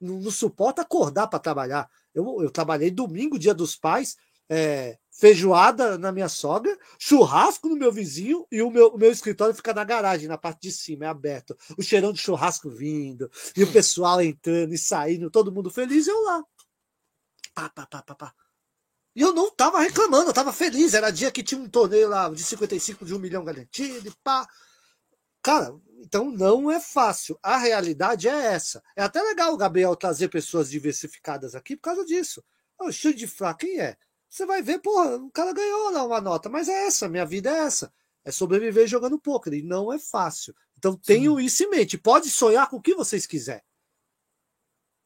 não, não suporta acordar para trabalhar. Eu, eu trabalhei domingo, dia dos pais, é, feijoada na minha sogra, churrasco no meu vizinho e o meu, o meu escritório fica na garagem, na parte de cima, é aberto. O cheirão de churrasco vindo, e o pessoal entrando e saindo, todo mundo feliz, e eu lá. Pá, pá, pá, pá, pá. E eu não tava reclamando, eu tava feliz. Era dia que tinha um torneio lá de 55 de um milhão garantido e pá. Cara, então não é fácil. A realidade é essa. É até legal o Gabriel trazer pessoas diversificadas aqui por causa disso. O estilo de fraco, quem é? Você vai ver, porra, o cara ganhou lá uma nota, mas é essa, minha vida é essa. É sobreviver jogando poker e não é fácil. Então tenham isso em mente. Pode sonhar com o que vocês quiserem.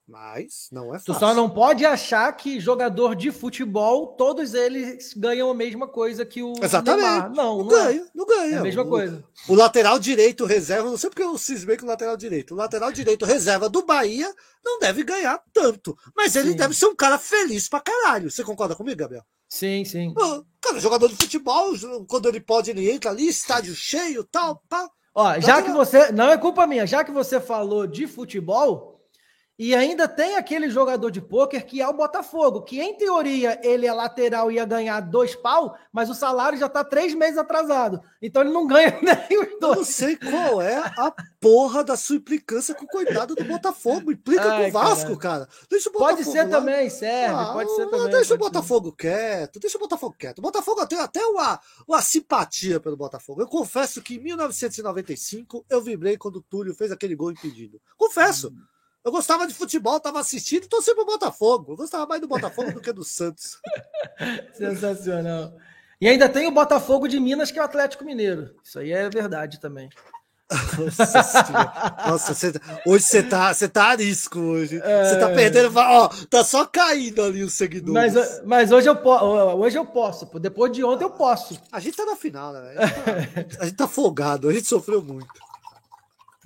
Mas não é fácil. Tu só não pode achar que jogador de futebol, todos eles ganham a mesma coisa que o Exatamente. Neymar. Não, não, não ganha, é. não ganha. É a mesma coisa. O, o lateral direito reserva, não sei porque eu cismei com o lateral direito. O lateral direito reserva do Bahia não deve ganhar tanto. Mas ele sim. deve ser um cara feliz pra caralho. Você concorda comigo, Gabriel? Sim, sim. Cara, jogador de futebol, quando ele pode, ele entra ali, estádio cheio, tal, pá. Ó, já que você. Não é culpa minha, já que você falou de futebol. E ainda tem aquele jogador de pôquer que é o Botafogo, que em teoria ele é lateral e ia ganhar dois pau, mas o salário já está três meses atrasado. Então ele não ganha [laughs] nem os dois. Eu não sei qual é a porra da sua implicância com o coitado do Botafogo. Implica Ai, com o Vasco, cara. Deixa o Botafogo pode ser lá. também, serve. Ah, pode ser também. Deixa o Botafogo ser. quieto. Deixa o Botafogo quieto. O Botafogo tem até uma, uma simpatia pelo Botafogo. Eu confesso que em 1995 eu vibrei quando o Túlio fez aquele gol impedido. Confesso. Hum. Eu gostava de futebol, estava assistindo e torci pro Botafogo. Eu gostava mais do Botafogo do que do Santos. [laughs] Sensacional. E ainda tem o Botafogo de Minas, que é o Atlético Mineiro. Isso aí é verdade também. Nossa, Nossa você, hoje você tá, você tá arisco hoje. É... Você tá perdendo, ó, tá só caindo ali os seguidores. Mas, mas hoje eu posso, hoje eu posso, depois de ontem eu posso. A gente tá na final, né? A gente tá, a gente tá folgado, a gente sofreu muito.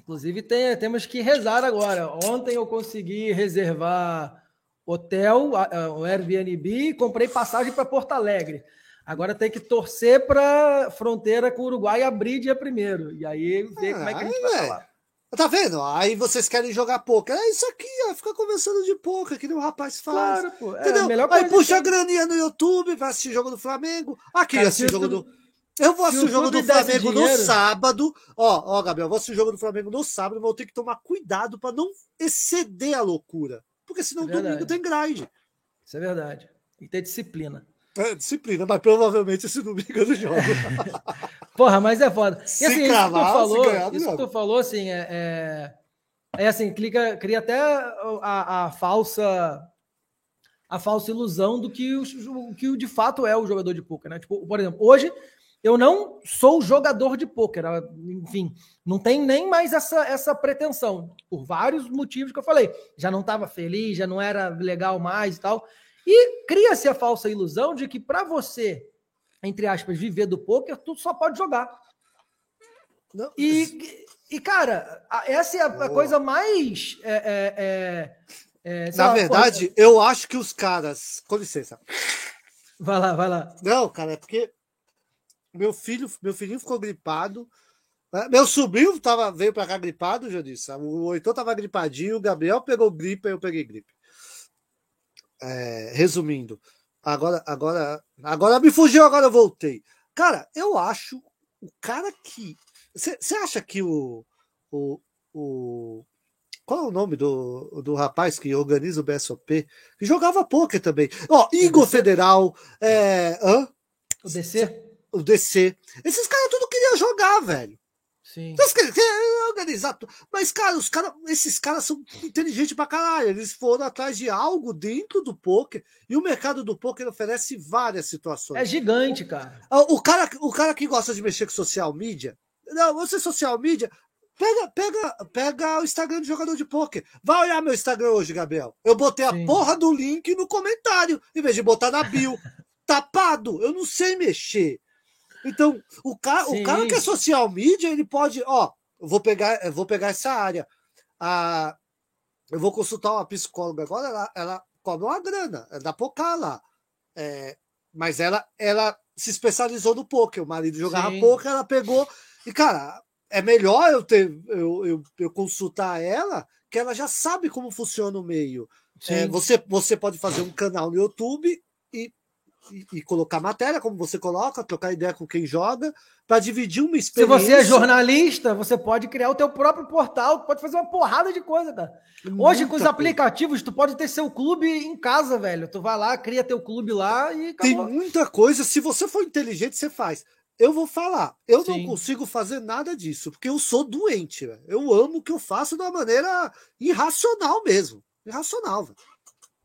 Inclusive, tem, temos que rezar agora. Ontem eu consegui reservar hotel, o Airbnb, comprei passagem para Porto Alegre. Agora tem que torcer para fronteira com o Uruguai abrir dia primeiro. E aí ver como é que a gente vai falar. Tá vendo? Aí vocês querem jogar poker. É isso aqui, ó. Fica conversando de poker, que nem o rapaz faz. Claro, pô. É Entendeu? Aí puxa a graninha no YouTube, vai assistir jogo do Flamengo. Aqui, assistir jogo do. Eu vou assistir o jogo do Flamengo no sábado. Ó, ó, Gabriel, eu vou assistir o jogo do Flamengo no sábado, vou ter que tomar cuidado para não exceder a loucura. Porque senão é domingo tem grind. Isso é verdade. Tem que ter disciplina. É, disciplina, mas provavelmente esse domingo eu não jogo. [laughs] Porra, mas é foda. E Se assim, isso cravar, falou, se ganhar, isso que tu falou, assim, é, é, é assim, clica, cria até a, a falsa a falsa ilusão do que o, que o de fato é o jogador de pôquer, né? Tipo, por exemplo, hoje eu não sou jogador de pôquer, ah, enfim, não tem nem mais essa, essa pretensão, por vários motivos que eu falei. Já não estava feliz, já não era legal mais e tal. E cria-se a falsa ilusão de que para você, entre aspas, viver do pôquer, tu só pode jogar. Não, E, e cara, essa é a, Boa. coisa mais. é, é, é, é, Na lá, verdade, eu acho que os caras. Com licença. vai lá, vai lá. Não, cara, é porque meu filho, meu filhinho ficou gripado. né? Meu sobrinho tava, veio pra cá gripado, já disse. O Oitô tava gripadinho, o Gabriel pegou gripe, eu peguei gripe. É, resumindo, agora, agora, agora me fugiu, agora eu voltei. Cara, eu acho o cara que. Você acha que o, o, o. Qual é o nome do, do rapaz que organiza o BSOP? Que jogava poker também. Ó, Igor Federal, é, hã? O DC? O DC. Esses caras tudo queriam jogar, velho. Sim. Queriam- queriam organizar. Mas, cara, os cara, esses caras são inteligentes pra caralho. Eles foram atrás de algo dentro do poker. E o mercado do poker oferece várias É situações. gigante, cara. Ah, O cara, o cara que gosta de mexer com social media, não, você social media, pega, pega, pega o Instagram do jogador de poker. Vai olhar meu Instagram hoje, Gabriel. Eu botei a Sim. porra do link no comentário, em vez de botar na bio. [laughs] Tapado, eu não sei mexer. Então, o cara, Sim. o cara que é social media, ele pode, ó, eu vou pegar, eu vou pegar essa área. A, eu vou consultar uma psicóloga agora, ela, ela cobra uma grana, é da Pocar lá. É, mas ela, ela se especializou no poker. O marido jogava Sim. poker, ela pegou. E, cara, é melhor eu ter eu, eu, eu consultar ela, que ela já sabe como funciona o meio. É, você, você pode fazer um canal no YouTube e, colocar matéria, como você coloca, trocar ideia com quem joga, para dividir uma Se experiência. você é jornalista, você pode criar o teu próprio portal, pode fazer uma porrada de coisa, cara. Hoje, com os aplicativos, tu pode ter seu clube em casa, velho. Tu vai lá, cria teu clube lá e Tem acabou. muita coisa. Se você for inteligente, você faz. Eu vou falar. Eu Sim. não consigo fazer nada disso, porque eu sou doente. velho. Eu amo o que eu faço de uma maneira irracional mesmo. Irracional, velho.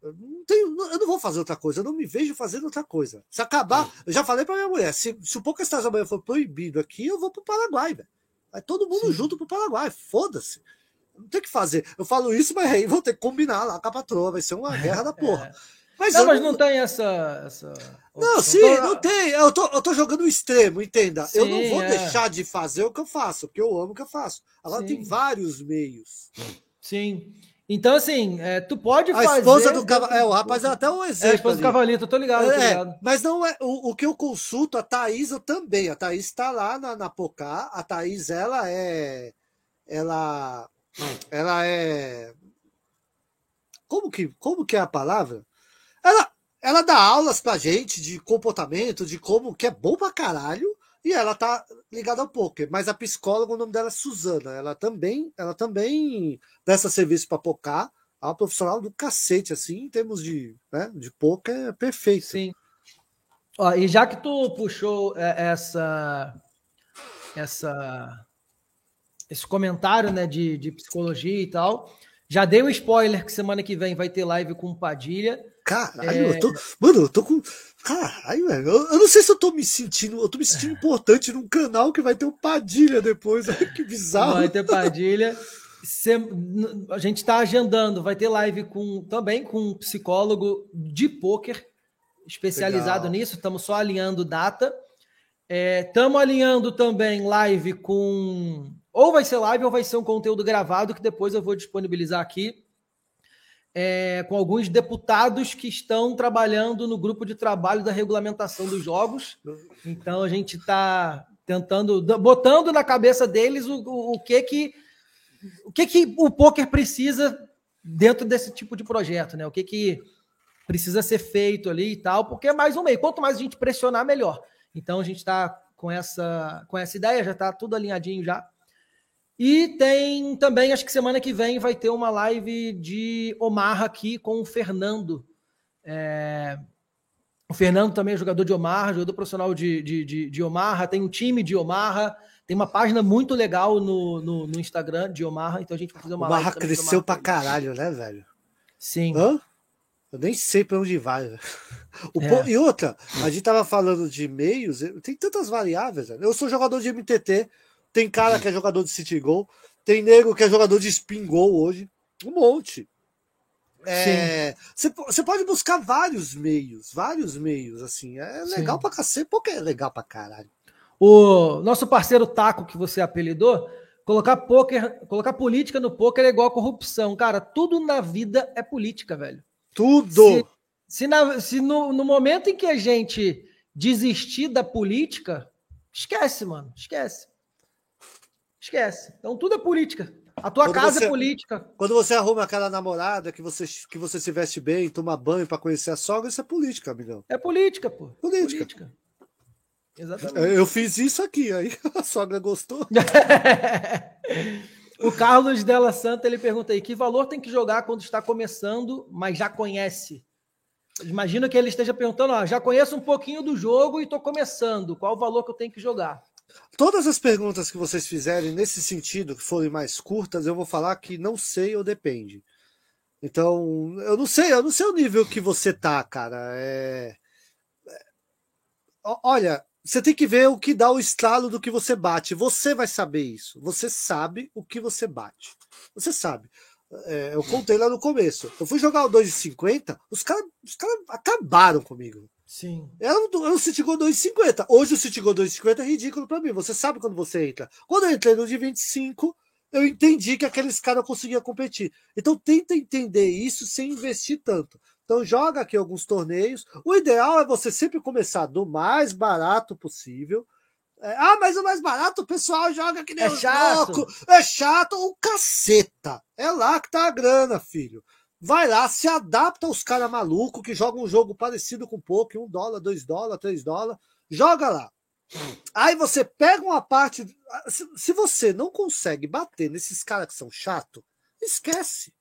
Eu não, tenho, eu não vou fazer outra coisa, eu não me vejo fazendo outra coisa. Se acabar, eu já falei pra minha mulher: se, se o Poucas Estás amanhã for proibido aqui, eu vou pro Paraguai, velho. Vai todo mundo Sim. junto pro Paraguai, foda-se. Não tem o que fazer. Eu falo isso, mas aí vou ter que combinar lá com a patroa, vai ser uma guerra da porra. Mas Não, mas não tem essa. essa não, sim, Então, não tem. Eu tô, eu tô jogando o extremo, entenda. eu não Sim, vou é. deixar de fazer o que eu faço, porque eu amo o que eu faço. Agora Sim. tem vários meios. Sim. Então, assim, é, tu pode A fazer. esposa do cavalo. É, o rapaz é até um É a exemplo. esposa do ali. cavalito, eu tô ligado, tô É, ligado. mas não é o, o que eu consulto, a Thaís eu também. A Thaís está lá na, na Pocá. A Thaís, ela é. Ela. Ela é. Como que, como que é a palavra? Ela, ela dá aulas pra gente de comportamento, de como que é bom pra caralho, e ela tá ligada ao poker. Mas a psicóloga, o nome dela é Suzana. Ela também, ela também presta serviço pra Pocá. É uma profissional do cacete, assim, em termos de, né, de poker, é perfeito. Sim. Ó, e já que tu puxou é, essa, essa, esse comentário né, de, de psicologia e tal, já dei um spoiler que semana que vem vai ter live com o Padilha. Caralho, É. eu tô. Mano, eu tô com. Caralho, velho. Eu, eu não sei se eu tô me sentindo. Eu tô me sentindo importante num canal que vai ter o Padilha depois. [laughs] Que bizarro. Vai ter Padilha. A gente está agendando, vai ter live com também com um psicólogo de pôquer especializado Legal. nisso. Estamos só alinhando data. Estamos alinhando também live com. Ou vai ser live ou vai ser um conteúdo gravado que depois eu vou disponibilizar aqui. É, com alguns deputados que estão trabalhando no grupo de trabalho da regulamentação dos jogos. Então a gente está tentando, botando na cabeça deles o, o, o que que o que que o poker precisa dentro desse tipo de projeto, né? O que que precisa ser feito ali e tal, porque é mais um meio. Quanto mais a gente pressionar, melhor. Então a gente está com essa com essa ideia, já está tudo alinhadinho já. E tem também, acho que semana que vem vai ter uma live de Omar aqui com o Fernando. É, O Fernando também é jogador de Omarra, jogador profissional de, de, de, de Omarra, tem um time de Omarra, tem uma página muito legal no, no, no Instagram de Omarra, então a gente vai fazer uma Omarra cresceu pra caralho, né, velho? Sim. Hã? Eu nem sei pra onde vai. [laughs] O é. E outra, a gente tava falando de meios, tem tantas variáveis. Velho. Eu sou jogador de MTT, tem cara que é jogador de City Goal, tem nego que é jogador de Spin Goal hoje. Um monte. É, você pode buscar vários meios, vários meios, assim. É legal Sim. pra cacete, porque é legal pra caralho. O nosso parceiro Taco, que você apelidou, colocar poker, colocar política no poker é igual corrupção. Cara, tudo na vida é política, velho. Tudo! Se, se, na, se no, no momento em que a gente desistir da política, esquece, mano. Esquece. Esquece. Então tudo é política. A tua quando casa é você, é política. Quando você arruma aquela namorada que você, que você se veste bem, toma banho para conhecer a sogra, isso é política, amigão. É política, pô. Política. política. Exatamente. Eu fiz isso aqui, aí [laughs] a sogra gostou. [laughs] o Carlos Della Santa ele pergunta aí: que valor tem que jogar quando está começando, mas já conhece? Imagina que ele esteja perguntando: ó, já conheço um pouquinho do jogo e estou começando. Qual o valor que eu tenho que jogar? Todas as perguntas que vocês fizerem nesse sentido, que forem mais curtas, eu vou falar que não sei ou depende. Então, eu não sei, eu não sei o nível que você tá, cara. É... é olha, você tem que ver o que dá o estralo do que você bate. Você vai saber isso. Você sabe o que você bate. Você sabe. É, eu contei lá no começo. Eu fui jogar o 2,50, os caras os cara acabaram comigo. Sim. Era um, era um City Goal 2,50. Hoje o City Goal 2,50 é ridículo para mim. Você sabe quando você entra. Quando eu entrei no de 25, eu entendi que aqueles caras conseguiam competir. Então tenta entender isso sem investir tanto. Então joga aqui alguns torneios. O ideal é você sempre começar do mais barato possível. É, ah, mas o mais barato o pessoal joga que nem é chato. Louco. É chato o caceta. É lá que tá a grana, filho. Vai lá, se adapta aos caras malucos que jogam um jogo parecido com pouco, um dólar, dois dólares, três dólares, joga lá. Aí você pega uma parte. Se você não consegue bater nesses caras que são chato, esquece.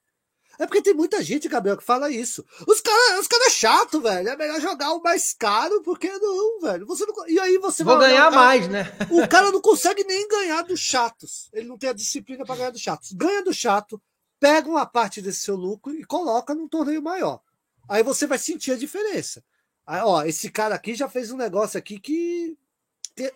É porque tem muita gente, Gabriel, que fala isso. Os caras os cara é chato, velho. É melhor jogar o mais caro, porque não, velho. Você não, e aí você Vou ganhar cara, mais, né? O cara não consegue nem ganhar dos chatos. Ele não tem a disciplina para ganhar dos chatos. Ganha do chato, pega uma parte desse seu lucro e coloca num torneio maior. Aí você vai sentir a diferença. Aí, ó, esse cara aqui já fez um negócio aqui que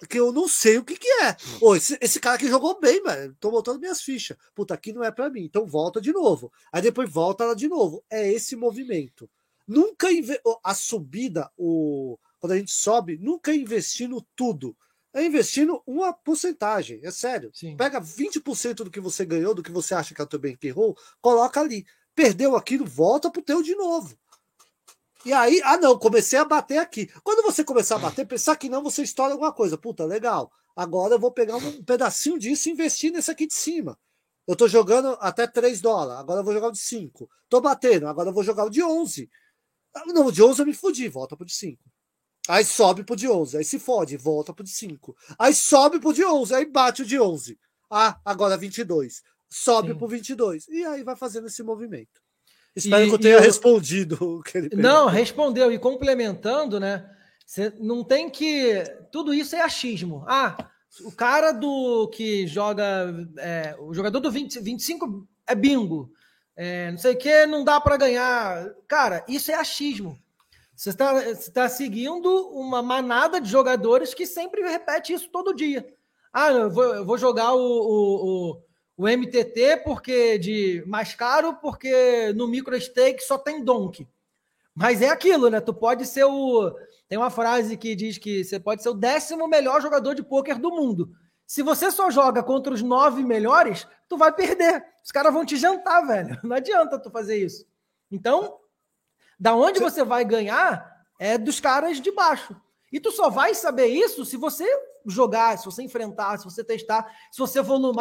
que eu não sei o que que é. Ô, esse, esse cara aqui jogou bem, velho. Tô botando minhas fichas. Puta, aqui não é para mim. Então volta de novo. Aí depois volta lá de novo. É esse movimento. Nunca a subida, o quando a gente sobe, nunca investindo tudo é investindo uma porcentagem, é sério. Sim. Pega 20% do que você ganhou, do que você acha que é o teu bem errou, coloca ali. Perdeu aquilo, volta pro teu de novo. E aí, ah não, comecei a bater aqui. Quando você começar a bater, [laughs] pensar que não, você estoura alguma coisa. Puta, legal. Agora eu vou pegar um pedacinho disso e investir nesse aqui de cima. Eu tô jogando até 3 dólares, agora eu vou jogar o de 5. Tô batendo, agora eu vou jogar o de 11. Ah, não, o de 11 eu me fudi, volta pro de 5. Aí sobe pro de 11, aí se fode, volta pro de 5. Aí sobe pro de 11, aí bate o de 11. Ah, agora 22. Sobe Sim. pro 22. E aí vai fazendo esse movimento. Espero e, que eu tenha eu... respondido [laughs] Não, respondeu. E complementando, né? Você não tem que. Tudo isso é achismo. Ah, o cara do que joga. É, o jogador do 20, 25 é bingo. É, não sei o que, não dá para ganhar. Cara, isso é achismo. Você está, você está seguindo uma manada de jogadores que sempre repete isso todo dia. Ah, eu vou, eu vou jogar o, o, o, o, MTT porque de mais caro, porque no micro stake só tem donk. Mas é aquilo, né? Tu pode ser o. Tem uma frase que diz que você pode ser o décimo melhor jogador de pôquer do mundo. Se você só joga contra os nove melhores, tu vai perder. Os caras vão te jantar, velho. [laughs] Não adianta tu fazer isso. Então, da onde você vai ganhar é dos caras de baixo. E tu só vai saber isso se você jogar, se você enfrentar, se você testar, se você volumar